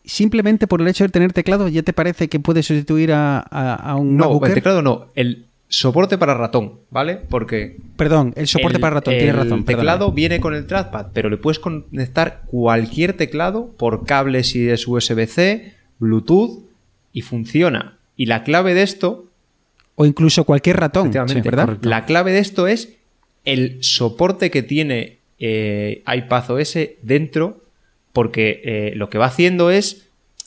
simplemente por el hecho de tener teclado, ¿ya te parece que puede sustituir a, a- a un no, el teclado no, el soporte para ratón, ¿vale? Porque Perdón, el soporte el- para ratón, tienes razón. El perdóname. teclado viene con el trackpad, pero le puedes conectar cualquier teclado por cable si es USB-C, Bluetooth y funciona. Y la clave de esto, O incluso cualquier ratón, efectivamente, ¿verdad? correcto. la clave de esto es el soporte que tiene eh, iPadOS dentro, porque eh, lo que va haciendo es,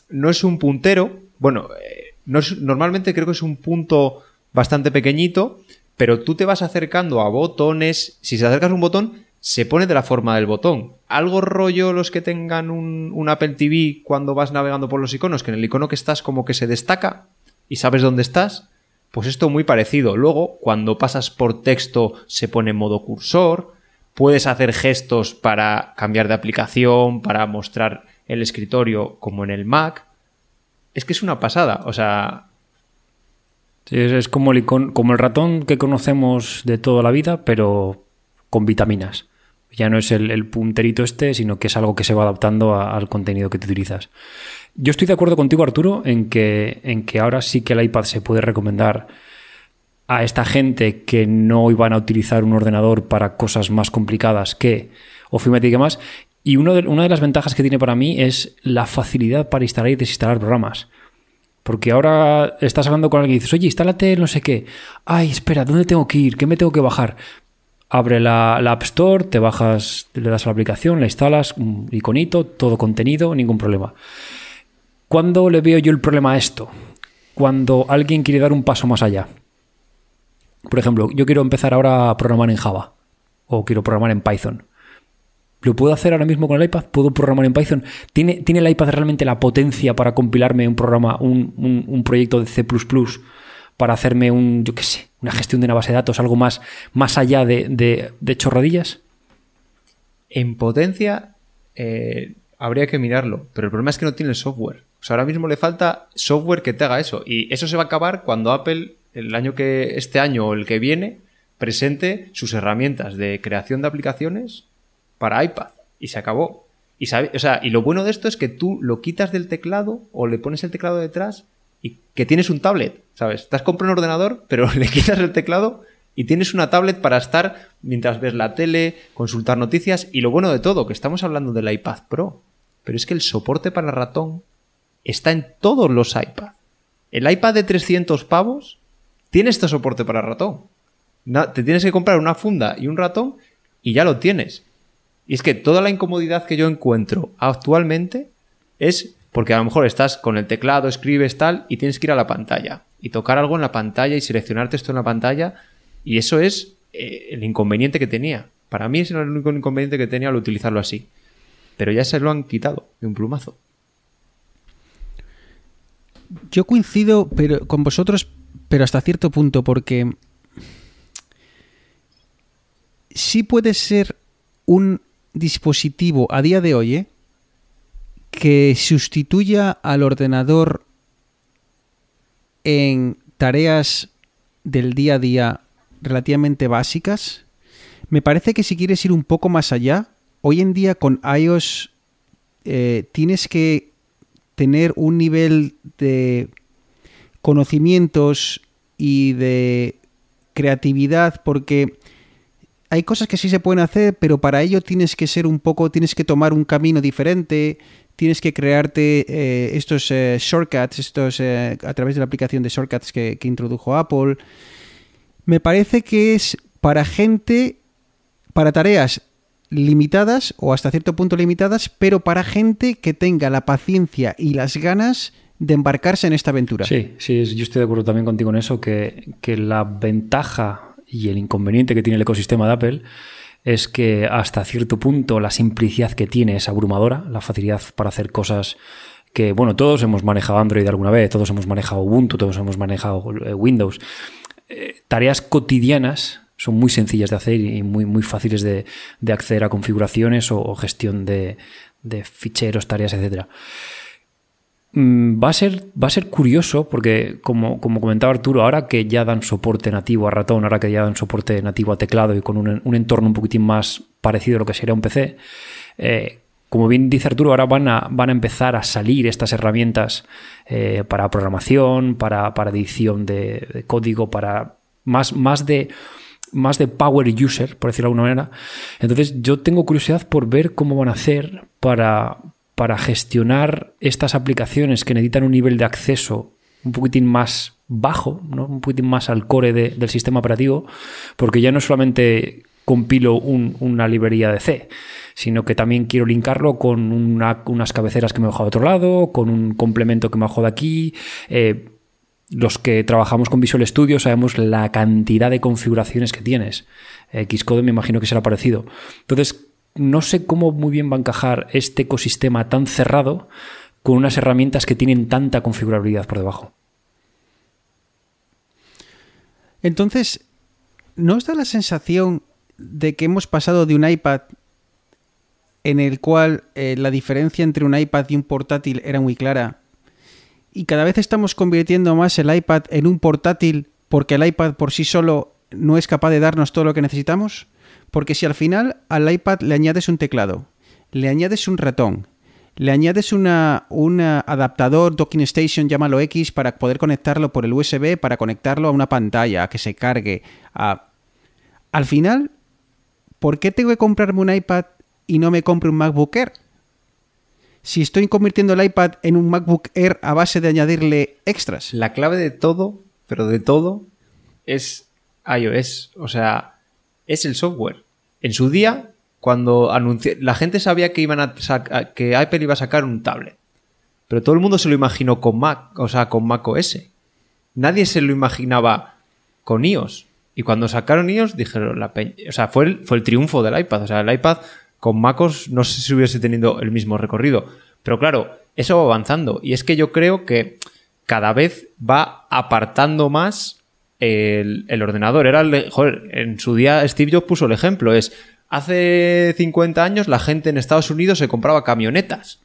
no es un puntero, bueno, eh, no es- normalmente creo que es un punto bastante pequeñito, pero tú te vas acercando a botones, si se acercas a un botón, se pone de la forma del botón. Algo rollo los que tengan un, Apple TV cuando vas navegando por los iconos, que en el icono que estás como que se destaca y sabes dónde estás. Pues esto muy parecido. Luego, cuando pasas por texto, se pone en modo cursor. Puedes hacer gestos para cambiar de aplicación, para mostrar el escritorio como en el Mac. Es que es una pasada. O sea, Es, como, el ratón que conocemos de toda la vida, pero con vitaminas. Ya no es el, punterito este, sino que es algo que se va adaptando al contenido que te utilizas. Yo estoy de acuerdo contigo, Arturo, en que, en que ahora sí que el iPad se puede recomendar a esta gente que no iban a utilizar un ordenador para cosas más complicadas que ofimática y demás. Y una de las ventajas que tiene para mí es la facilidad para instalar y desinstalar programas. Porque ahora estás hablando con alguien y dices, oye, instálate no sé qué. Ay, espera, ¿dónde tengo que ir? ¿Qué me tengo que bajar? Abre la, la App Store, te bajas, le das a la aplicación, la instalas, iconito, todo contenido, ningún problema. ¿Cuándo le veo yo el problema a esto? Cuando alguien quiere dar un paso más allá. Por ejemplo, yo quiero empezar ahora a programar en Java o quiero programar en Python. ¿Lo puedo hacer ahora mismo con el iPad? ¿Puedo programar en Python? ¿Tiene, ¿tiene el iPad realmente la potencia para compilarme un programa, un, un- proyecto de C para hacerme un, yo qué sé, una gestión de una base de datos, algo más, más allá de, de- de chorradillas? en potencia eh, habría que mirarlo. Pero el problema es que no tiene el software. Ahora mismo le falta software que te haga eso. Y eso se va a acabar cuando Apple, el año que, este año o el que viene, presente sus herramientas de creación de aplicaciones para iPad. Y se acabó. Y, o sea, y lo bueno de esto es que tú lo quitas del teclado o le pones el teclado detrás y que tienes un tablet, ¿sabes? Te has comprado un ordenador, pero le quitas el teclado y tienes una tablet para estar mientras ves la tele, consultar noticias y lo bueno de todo, que estamos hablando del iPad Pro, pero es que el soporte para ratón está en todos los iPad. El iPad de 300 pavos tiene este soporte para ratón. Te tienes que comprar una funda y un ratón y ya lo tienes. Y es que toda la incomodidad que yo encuentro actualmente es porque a lo mejor estás con el teclado, escribes tal y tienes que ir a la pantalla y tocar algo en la pantalla y seleccionar texto en la pantalla y eso es eh, el inconveniente que tenía. Para mí era el único inconveniente que tenía al utilizarlo así. Pero ya se lo han quitado de un plumazo. Yo coincido pero, con vosotros, pero hasta cierto punto, porque sí puede ser un dispositivo a día de hoy ¿eh? que sustituya al ordenador en tareas del día a día relativamente básicas. Me parece que si quieres ir un poco más allá, hoy en día con iOS eh, tienes que tener un nivel de conocimientos y de creatividad porque hay cosas que sí se pueden hacer, pero para ello tienes que ser un poco, tienes que tomar un camino diferente, tienes que crearte eh, estos eh, shortcuts, estos eh, a través de la aplicación de shortcuts que, introdujo Apple. Me parece que es para gente, para tareas limitadas o hasta cierto punto limitadas, pero para gente que tenga la paciencia y las ganas de embarcarse en esta aventura. Sí, sí, yo estoy de acuerdo también contigo en eso, que la ventaja y el inconveniente que tiene el ecosistema de Apple es que hasta cierto punto la simplicidad que tiene es abrumadora, la facilidad para hacer cosas que, bueno, todos hemos manejado Android alguna vez, todos hemos manejado Ubuntu, todos hemos manejado eh, Windows. Eh, tareas cotidianas son muy sencillas de hacer y muy, muy fáciles de, de acceder a configuraciones o, gestión de, de, ficheros, tareas, etcétera. Mm, va a ser, va a ser curioso porque, como, como, comentaba Arturo, ahora que ya dan soporte nativo a ratón, ahora que ya dan soporte nativo a teclado y con un, un entorno un poquitín más parecido a lo que sería un PC, eh, como bien dice Arturo, ahora van a, van a empezar a salir estas herramientas eh, para programación, para, para edición de, código, para más, más de más de power user, por decirlo de alguna manera. Entonces yo tengo curiosidad por ver cómo van a hacer para, para gestionar estas aplicaciones que necesitan un nivel de acceso un poquitín más bajo, ¿no? un poquitín más al core de, del sistema operativo, porque ya no solamente compilo un, una librería de C, sino que también quiero linkarlo con una, unas cabeceras que me bajo de otro lado, con un complemento que me bajo de aquí. Eh, los que trabajamos con Visual Studio sabemos la cantidad de configuraciones que tienes. Xcode me imagino que será parecido. Entonces, no sé cómo muy bien va a encajar este ecosistema tan cerrado con unas herramientas que tienen tanta configurabilidad por debajo. Entonces, ¿no os da la sensación de que hemos pasado de un iPad en el cual eh, la diferencia entre un iPad y un portátil era muy clara y cada vez estamos convirtiendo más el iPad en un portátil porque el iPad por sí solo no es capaz de darnos todo lo que necesitamos? Porque si al final al iPad le añades un teclado, le añades un ratón, le añades un adaptador docking station, llámalo X, para poder conectarlo por el USB, para conectarlo a una pantalla, a que se cargue. Al final, ¿por qué tengo que comprarme un iPad y no me compro un MacBook Air? si estoy convirtiendo el iPad en un MacBook Air a base de añadirle extras? La clave de todo, pero de todo, es iOS. O sea, es el software. En su día, cuando anuncié, la gente sabía que iban a que Apple iba a sacar un tablet. Pero todo el mundo se lo imaginó con Mac, o sea, con Mac OS. Nadie se lo imaginaba con iOS. Y cuando sacaron iOS, dijeron la peña. O sea, fue el, fue el triunfo del iPad. O sea, el iPad con MacOS no sé si hubiese tenido el mismo recorrido. Pero claro, eso va avanzando. Y es que yo creo que cada vez va apartando más el, ordenador. Era el, joder, en su día Steve Jobs puso el ejemplo. Es hace 50 años la gente en Estados Unidos se compraba camionetas.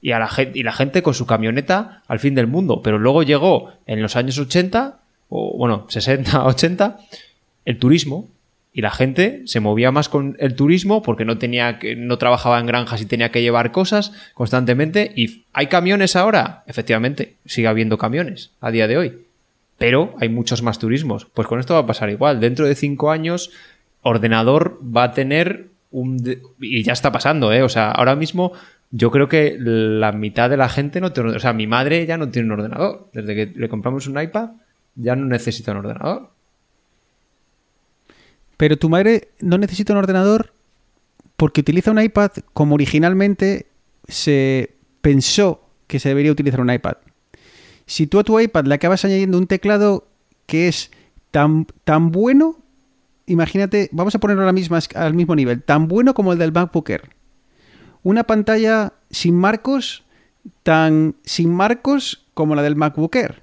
Y, a la gente, y la gente con su camioneta al fin del mundo. Pero luego llegó en los años 80, o bueno, 60, 80, el turismo y la gente se movía más con el turismo porque no tenía que no trabajaba en granjas y tenía que llevar cosas constantemente y hay camiones ahora efectivamente sigue habiendo camiones a día de hoy pero hay muchos más turismos. Pues con esto va a pasar igual. Dentro de cinco años ordenador va a tener un y ya está pasando eh o sea ahora mismo yo creo que la mitad de la gente no tiene o sea mi madre ya no tiene un ordenador. Desde que le compramos un iPad ya no necesita un ordenador. Pero tu madre no necesita un ordenador porque utiliza un iPad como originalmente se pensó que se debería utilizar un iPad. Si tú a tu iPad le acabas añadiendo un teclado que es tan, tan bueno, imagínate, vamos a ponerlo la al mismo nivel, tan bueno como el del MacBook Air. Una pantalla sin marcos, tan sin marcos como la del MacBook Air.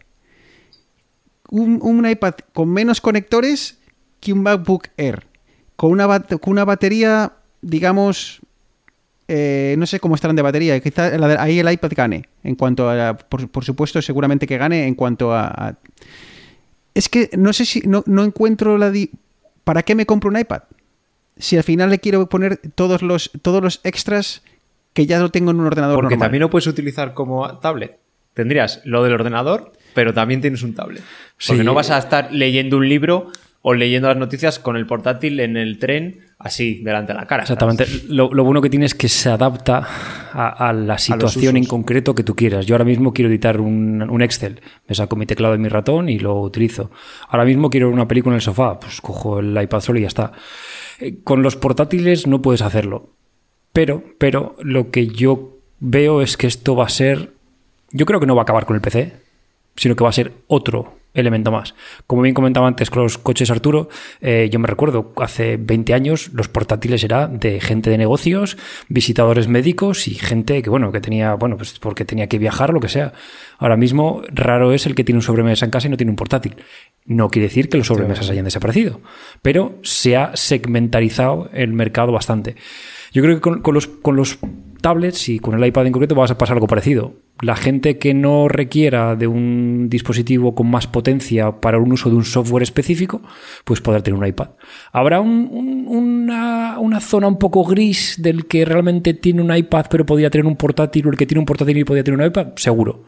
Un, un iPad con menos conectores que un MacBook Air con una, con una batería, digamos, eh, no sé cómo estarán de batería, quizá ahí el iPad gane, en cuanto a, por, por supuesto, seguramente que gane en cuanto a... a... Es que no sé si, no, no encuentro la... Di... ¿Para qué me compro un iPad? Si al final le quiero poner todos los, todos los extras que ya lo tengo en un ordenador Porque normal. también lo puedes utilizar como tablet. Tendrías lo del ordenador, pero también tienes un tablet. Porque Sí. no vas a estar leyendo un libro o leyendo las noticias con el portátil en el tren, así, delante de la cara. Exactamente. Lo, lo bueno que tiene es que se adapta a, a la situación en concreto que tú quieras. Yo ahora mismo quiero editar un, un Excel. Me saco mi teclado y mi ratón y lo utilizo. Ahora mismo quiero ver una película en el sofá. Pues cojo el iPad solo y ya está. Eh, Con los portátiles no puedes hacerlo. Pero, pero lo que yo veo es que esto va a ser. Yo creo que no va a acabar con el PC, sino que va a ser otro elemento más. Como bien comentaba antes con los coches Arturo, eh, yo me recuerdo hace 20 años los portátiles era de gente de negocios, visitadores médicos y gente que bueno, que tenía, bueno, pues porque tenía que viajar o lo que sea. Ahora mismo raro es el que tiene un sobremesa en casa y no tiene un portátil. No quiere decir que los sobremesas hayan desaparecido, pero se ha segmentarizado el mercado bastante. Yo creo que con, los, con los tablets y con el iPad en concreto va a pasar algo parecido. La gente que no requiera de un dispositivo con más potencia para un uso de un software específico, pues podrá tener un iPad. Habrá un- una, una zona un poco gris del que realmente tiene un iPad pero podría tener un portátil o el que tiene un portátil y podría tener un iPad, seguro.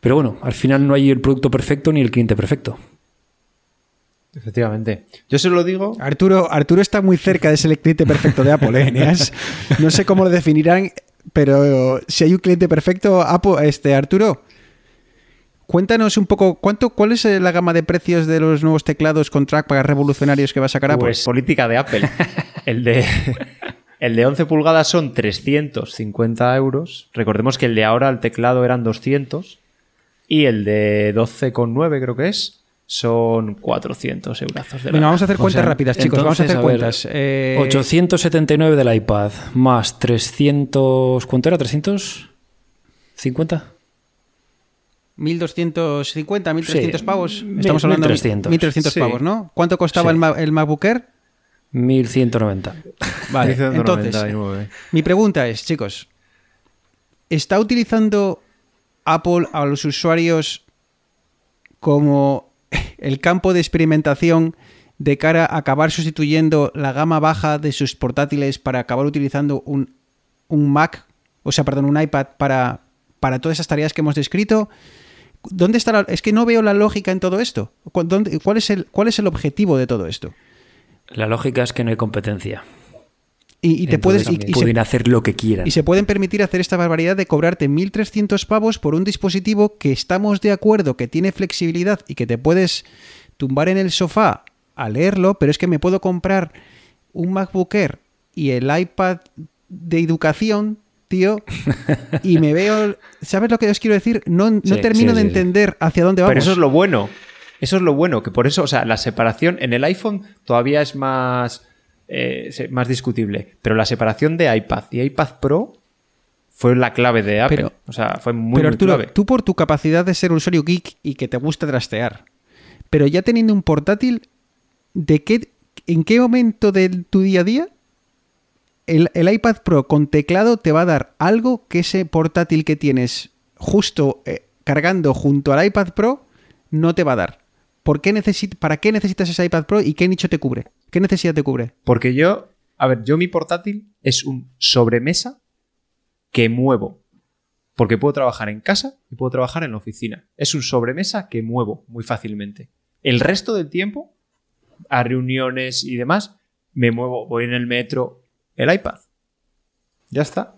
Pero bueno, al final no hay el producto perfecto ni el cliente perfecto. Efectivamente. Yo se lo digo. Arturo, Arturo está muy cerca de ser el cliente perfecto de Apple, ¿eh, Eneas? No sé cómo lo definirán, pero si hay un cliente perfecto, Apple, este, Arturo, cuéntanos un poco, ¿cuánto, ¿cuál es eh, la gama de precios de los nuevos teclados con trackpad revolucionarios que va a sacar Apple? Pues política de Apple. El de, el de 11 pulgadas son 350 euros. Recordemos que el de ahora, el teclado eran 200. Y el de 12,9 creo que es, son 400 eurazos de Venga, vamos a hacer O cuentas sea, rápidas, chicos, vamos a entonces, hacer ver, cuentas. Eh, 879 del iPad más 300. ¿Cuánto era? ¿350? 1250, 1300 Sí, pavos. mil- Estamos hablando de 1300. 1300 Sí. pavos, ¿no? ¿Cuánto costaba Sí. el, Ma- el MacBook Air? 1190. Vale, entonces, 199. mi pregunta es, chicos, ¿está utilizando Apple a los usuarios como el campo de experimentación de cara a acabar sustituyendo la gama baja de sus portátiles para acabar utilizando un, un Mac, o sea, perdón, un iPad para, para todas esas tareas que hemos descrito? ¿Dónde está la- es que no veo la lógica en todo esto. ¿Cu- dónde- ¿Cuál es el, cuál es el objetivo de todo esto? La lógica es que no hay competencia. Y, y te Entonces, puedes y- y se- pueden hacer lo que quieran. Y se pueden permitir hacer esta barbaridad de cobrarte 1.300 pavos por un dispositivo que estamos de acuerdo que tiene flexibilidad y que te puedes tumbar en el sofá a leerlo, pero es que me puedo comprar un MacBook Air y el iPad de educación, tío, y me veo... ¿Sabes lo que os quiero decir? No, no Sí, termino sí, de sí, sí. entender hacia dónde vamos. Pero eso es lo bueno. Eso es lo bueno, que por eso, o sea, la separación en el iPhone todavía es más, eh, más discutible. Pero la separación de iPad y iPad Pro fue la clave de Apple. Pero- o sea, fue muy, pero muy Arturo, clave. tú por tu capacidad de ser un usuario geek y que te gusta trastear, pero ya teniendo un portátil, ¿de qué, ¿en qué momento de tu día a día el, el iPad Pro con teclado te va a dar algo que ese portátil que tienes justo eh, cargando junto al iPad Pro no te va a dar? ¿Por qué necesit- ¿Para qué necesitas ese iPad Pro y qué nicho te cubre? ¿Qué necesidad te cubre? Porque yo, a ver, yo mi portátil es un sobremesa que muevo. Porque puedo trabajar en casa y puedo trabajar en la oficina. Es un sobremesa que muevo muy fácilmente. El resto del tiempo, a reuniones y demás, me muevo, voy en el metro, el iPad. Ya está.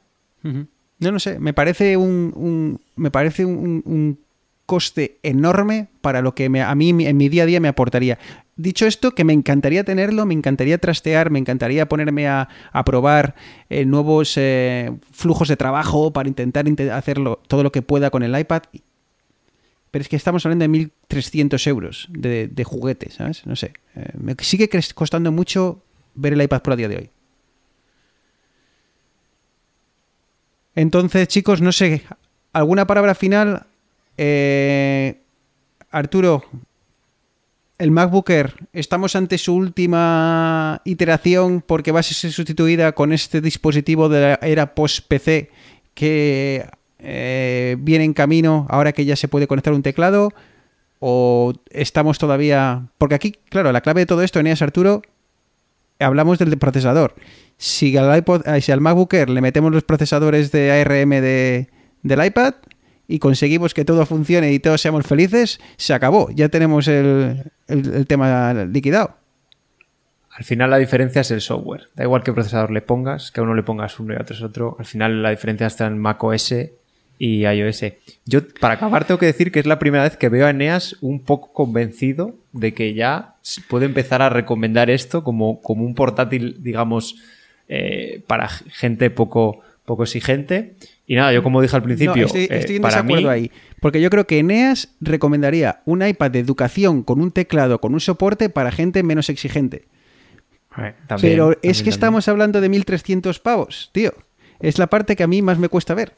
No, no sé, me parece un, un- me parece un, un coste enorme para lo que me- a mí en mi día a día me aportaría. Dicho esto, que me encantaría tenerlo, me encantaría trastear, me encantaría ponerme a, a probar eh, nuevos eh, flujos de trabajo para intentar inte- hacerlo todo lo que pueda con el iPad. Pero es que estamos hablando de 1.300 euros de, de juguete, ¿sabes? No sé. eh, me sigue costando mucho ver el iPad Pro a día de hoy. Entonces, chicos, no sé, ¿alguna palabra final? Arturo, el MacBook Air, ¿estamos ante su última iteración porque va a ser sustituida con este dispositivo de la era post-PC que eh, viene en camino ahora que ya se puede conectar un teclado? ¿O estamos todavía...? Porque aquí, claro, la clave de todo esto, Eneas Arturo, hablamos del procesador. Si al, iPod, eh, si al MacBook Air le metemos los procesadores de ARM de, del iPad y conseguimos que todo funcione y todos seamos felices, se acabó. Ya tenemos el, el- tema liquidado. Al final la diferencia es el software. Da igual qué procesador le pongas, que a uno le pongas uno y a otro es otro. Al final la diferencia está en macOS y iOS. Yo, para acabar, tengo que decir que es la primera vez que veo a Eneas un poco convencido de que ya puede empezar a recomendar esto como, como un portátil, digamos, eh, para gente poco, poco exigente. Y nada, yo como dije al principio, No, estoy, eh, estoy en para desacuerdo mí, ahí. Porque yo creo que Eneas recomendaría un iPad de educación con un teclado, con un soporte para gente menos exigente. eh, también, Pero es también, que también. estamos hablando de 1.300 pavos, tío. Es la parte que a mí más me cuesta ver.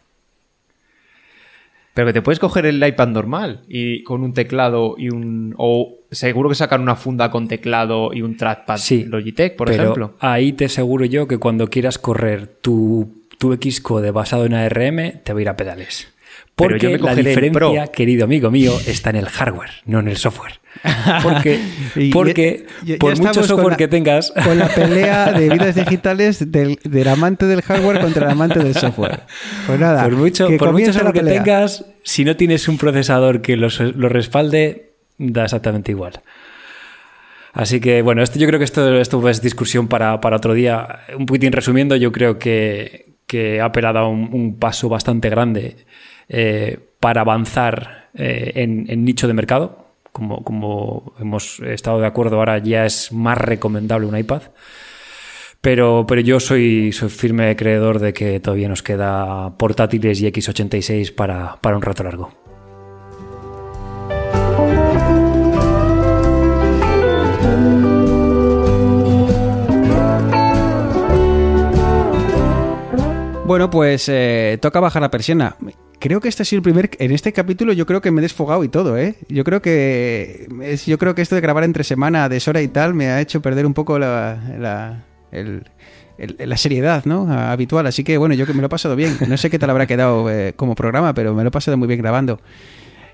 Pero que te puedes coger el iPad normal y con un teclado y un. O seguro que sacan una funda con teclado y un trackpad Sí, Logitech, por pero ejemplo. Ahí te aseguro yo que cuando quieras correr tu, tu Xcode basado en ARM, te va a ir a pedales. Porque yo me la diferencia, querido amigo mío, está en el hardware, no en el software. Porque, Y porque ya- ya por mucho software la- que tengas, Con la pelea de vidas digitales del, del amante del hardware contra el amante del software. Pues nada, por mucho, que por mucho software que tengas, si no tienes un procesador que lo, lo respalde, da exactamente igual. Así que, bueno, esto, yo creo que esto, esto es discusión para, para otro día. Un poquitín resumiendo, yo creo que, que ha dado un, un paso bastante grande eh, para avanzar eh, en, en nicho de mercado. Como, como hemos estado de acuerdo, ahora ya es más recomendable un iPad. Pero, pero yo soy, soy firme creedor de que todavía nos queda portátiles y X86 para, para un rato largo. Bueno, pues eh, toca bajar la persiana. Creo que este sido el primer. En este capítulo, yo creo que me he desfogado y todo, ¿eh? Yo creo que. es- yo creo que esto de grabar entre semana, deshora y tal, me ha hecho perder un poco la. la- el- la seriedad, ¿no? Habitual. Así que bueno, yo que me lo he pasado bien. No sé qué tal habrá quedado eh, como programa, pero me lo he pasado muy bien grabando.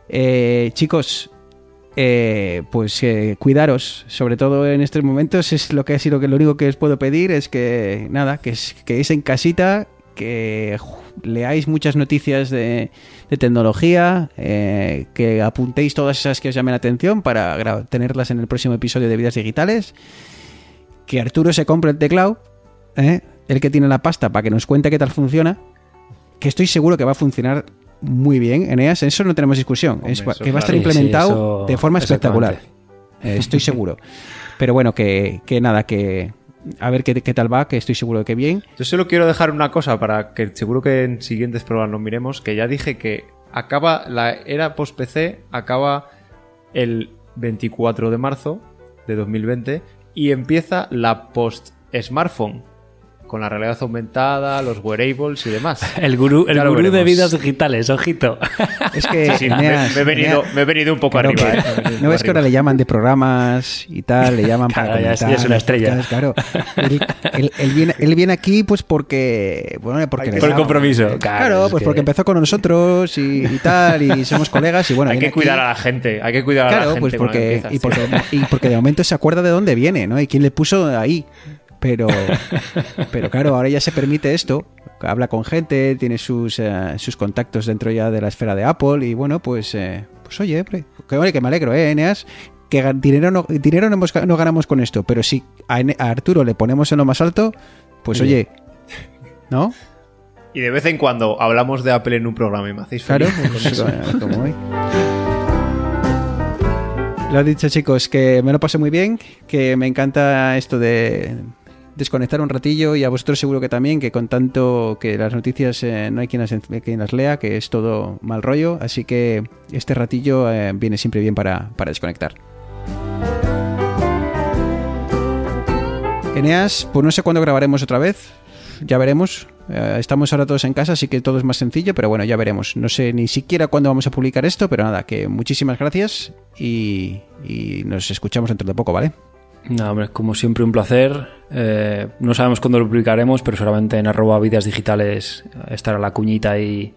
Eh, chicos, eh, pues eh, cuidaros, sobre todo en estos momentos, es lo que ha sido que lo único que os puedo pedir es que nada, que es que en casita, que leáis muchas noticias de, de tecnología, eh, que apuntéis todas esas que os llamen la atención para tenerlas en el próximo episodio de Vidas Digitales, que Arturo se compre el teclado, ¿eh? el que tiene la pasta para que nos cuente qué tal funciona, que estoy seguro que va a funcionar muy bien, Eneas, en eso no tenemos discusión, Hombre, es, eso que va a estar claro. Sí, sí, implementado eso- de forma espectacular. Eh, estoy seguro. Pero bueno, que, que nada, que a ver qué, qué tal va, que estoy seguro de que bien. Yo solo quiero dejar una cosa para que seguro que en siguientes programas lo miremos, que ya dije que acaba la era post-PC, acaba el 24 de marzo de 2020 y empieza la post-smartphone, con la realidad aumentada, los wearables y demás. El gurú, el Ya gurú de vidas digitales, ojito. Es que Sí, me, Eneas, me he venido, Eneas, me he venido un poco claro arriba. que- eh, me no ves que ahora le llaman de programas y tal, le llaman para Claro, ya es- ya comentar, es una estrella. Entonces, claro, él, él- él viene, él viene aquí pues porque bueno, porque Por llama. compromiso. Claro, es pues que- porque empezó con nosotros y, y tal y somos colegas y bueno, hay que aquí- cuidar a la gente, hay que cuidar a la Claro, gente. pues la que porque, empiezas, y, porque, y porque de momento se acuerda de dónde viene, ¿no? Y quién le puso ahí. Pero, pero claro, ahora ya se permite esto. Habla con gente, tiene sus, eh, sus contactos dentro ya de la esfera de Apple. Y bueno, pues, eh, pues oye, que, oye, que me alegro, ¿eh, Eneas? Que dinero no, dinero no, hemos- no ganamos con esto, pero si a, Arturo le ponemos en lo más alto, pues Sí. oye, ¿no? Y de vez en cuando hablamos de Apple en un programa y me hacéis Claro, feliz. pues, eh, como hoy. Lo he dicho, chicos, que me lo pasé muy bien, que me encanta esto de desconectar un ratillo y a vosotros seguro que también, que con tanto que las noticias eh, no hay quien las, lea, que es todo mal rollo, así que este ratillo eh, viene siempre bien para, para desconectar. Eneas, pues no sé cuándo grabaremos otra vez, ya veremos. Eh, estamos ahora todos en casa, así que todo es más sencillo, pero bueno, ya veremos. No sé ni siquiera cuándo vamos a publicar esto, pero nada, que muchísimas gracias y, y nos escuchamos dentro de poco, ¿vale? No, hombre, como siempre, un placer. Eh, no sabemos cuándo lo publicaremos, pero seguramente en arroba vidas digitales estará la cuñita ahí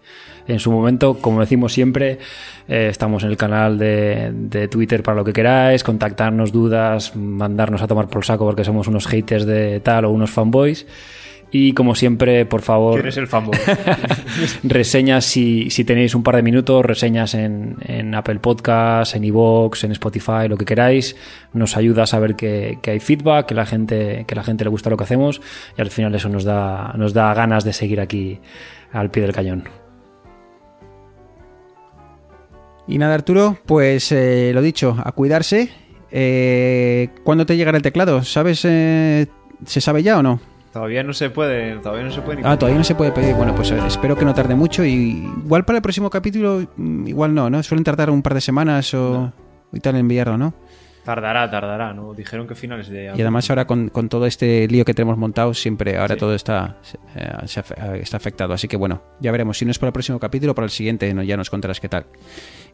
en su momento. Como decimos siempre, eh, estamos en el canal de, de Twitter para lo que queráis, contactarnos dudas, mandarnos a tomar por saco porque somos unos haters de tal o unos fanboys. Y como siempre, por favor, ¿Quién es el fanboy? reseñas si, si tenéis un par de minutos, reseñas en, en Apple Podcasts, en iVoox, en Spotify, lo que queráis. Nos ayuda a saber que, que hay feedback, que la gente, que la gente le gusta lo que hacemos y al final eso nos da, nos da ganas de seguir aquí al pie del cañón. Y nada, Arturo, pues eh, lo dicho, a cuidarse. Eh, ¿Cuándo te llegará el teclado? ¿Sabes? eh, ¿Se sabe ya o no? Todavía no se puede, todavía no se puede ni Ah, todavía no se puede pedir. Bueno, pues eh, espero que no tarde mucho. Y igual para el próximo capítulo, mm, igual no, ¿no? Suelen tardar un par de semanas o y tal en enviarlo, ¿no? Tardará, tardará, ¿no? Dijeron que finales de Y además ahora con, con todo este lío que tenemos montado, siempre ahora Sí. todo está, eh, se afe- eh, está afectado. Así que bueno, ya veremos. Si no es para el próximo capítulo, para el siguiente, no, ya nos contarás qué tal.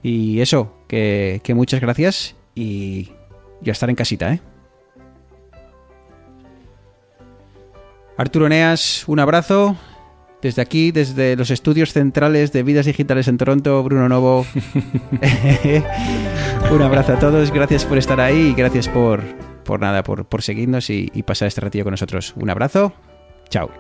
Y eso, que, que muchas gracias y ya estar en casita, ¿eh? Arturo Neas, un abrazo. Desde aquí, desde los estudios centrales de Vidas Digitales en Toronto, Bruno Novo. un abrazo a todos, gracias por estar ahí y gracias por, por nada, por, por seguirnos y, y pasar este ratillo con nosotros. Un abrazo, chao.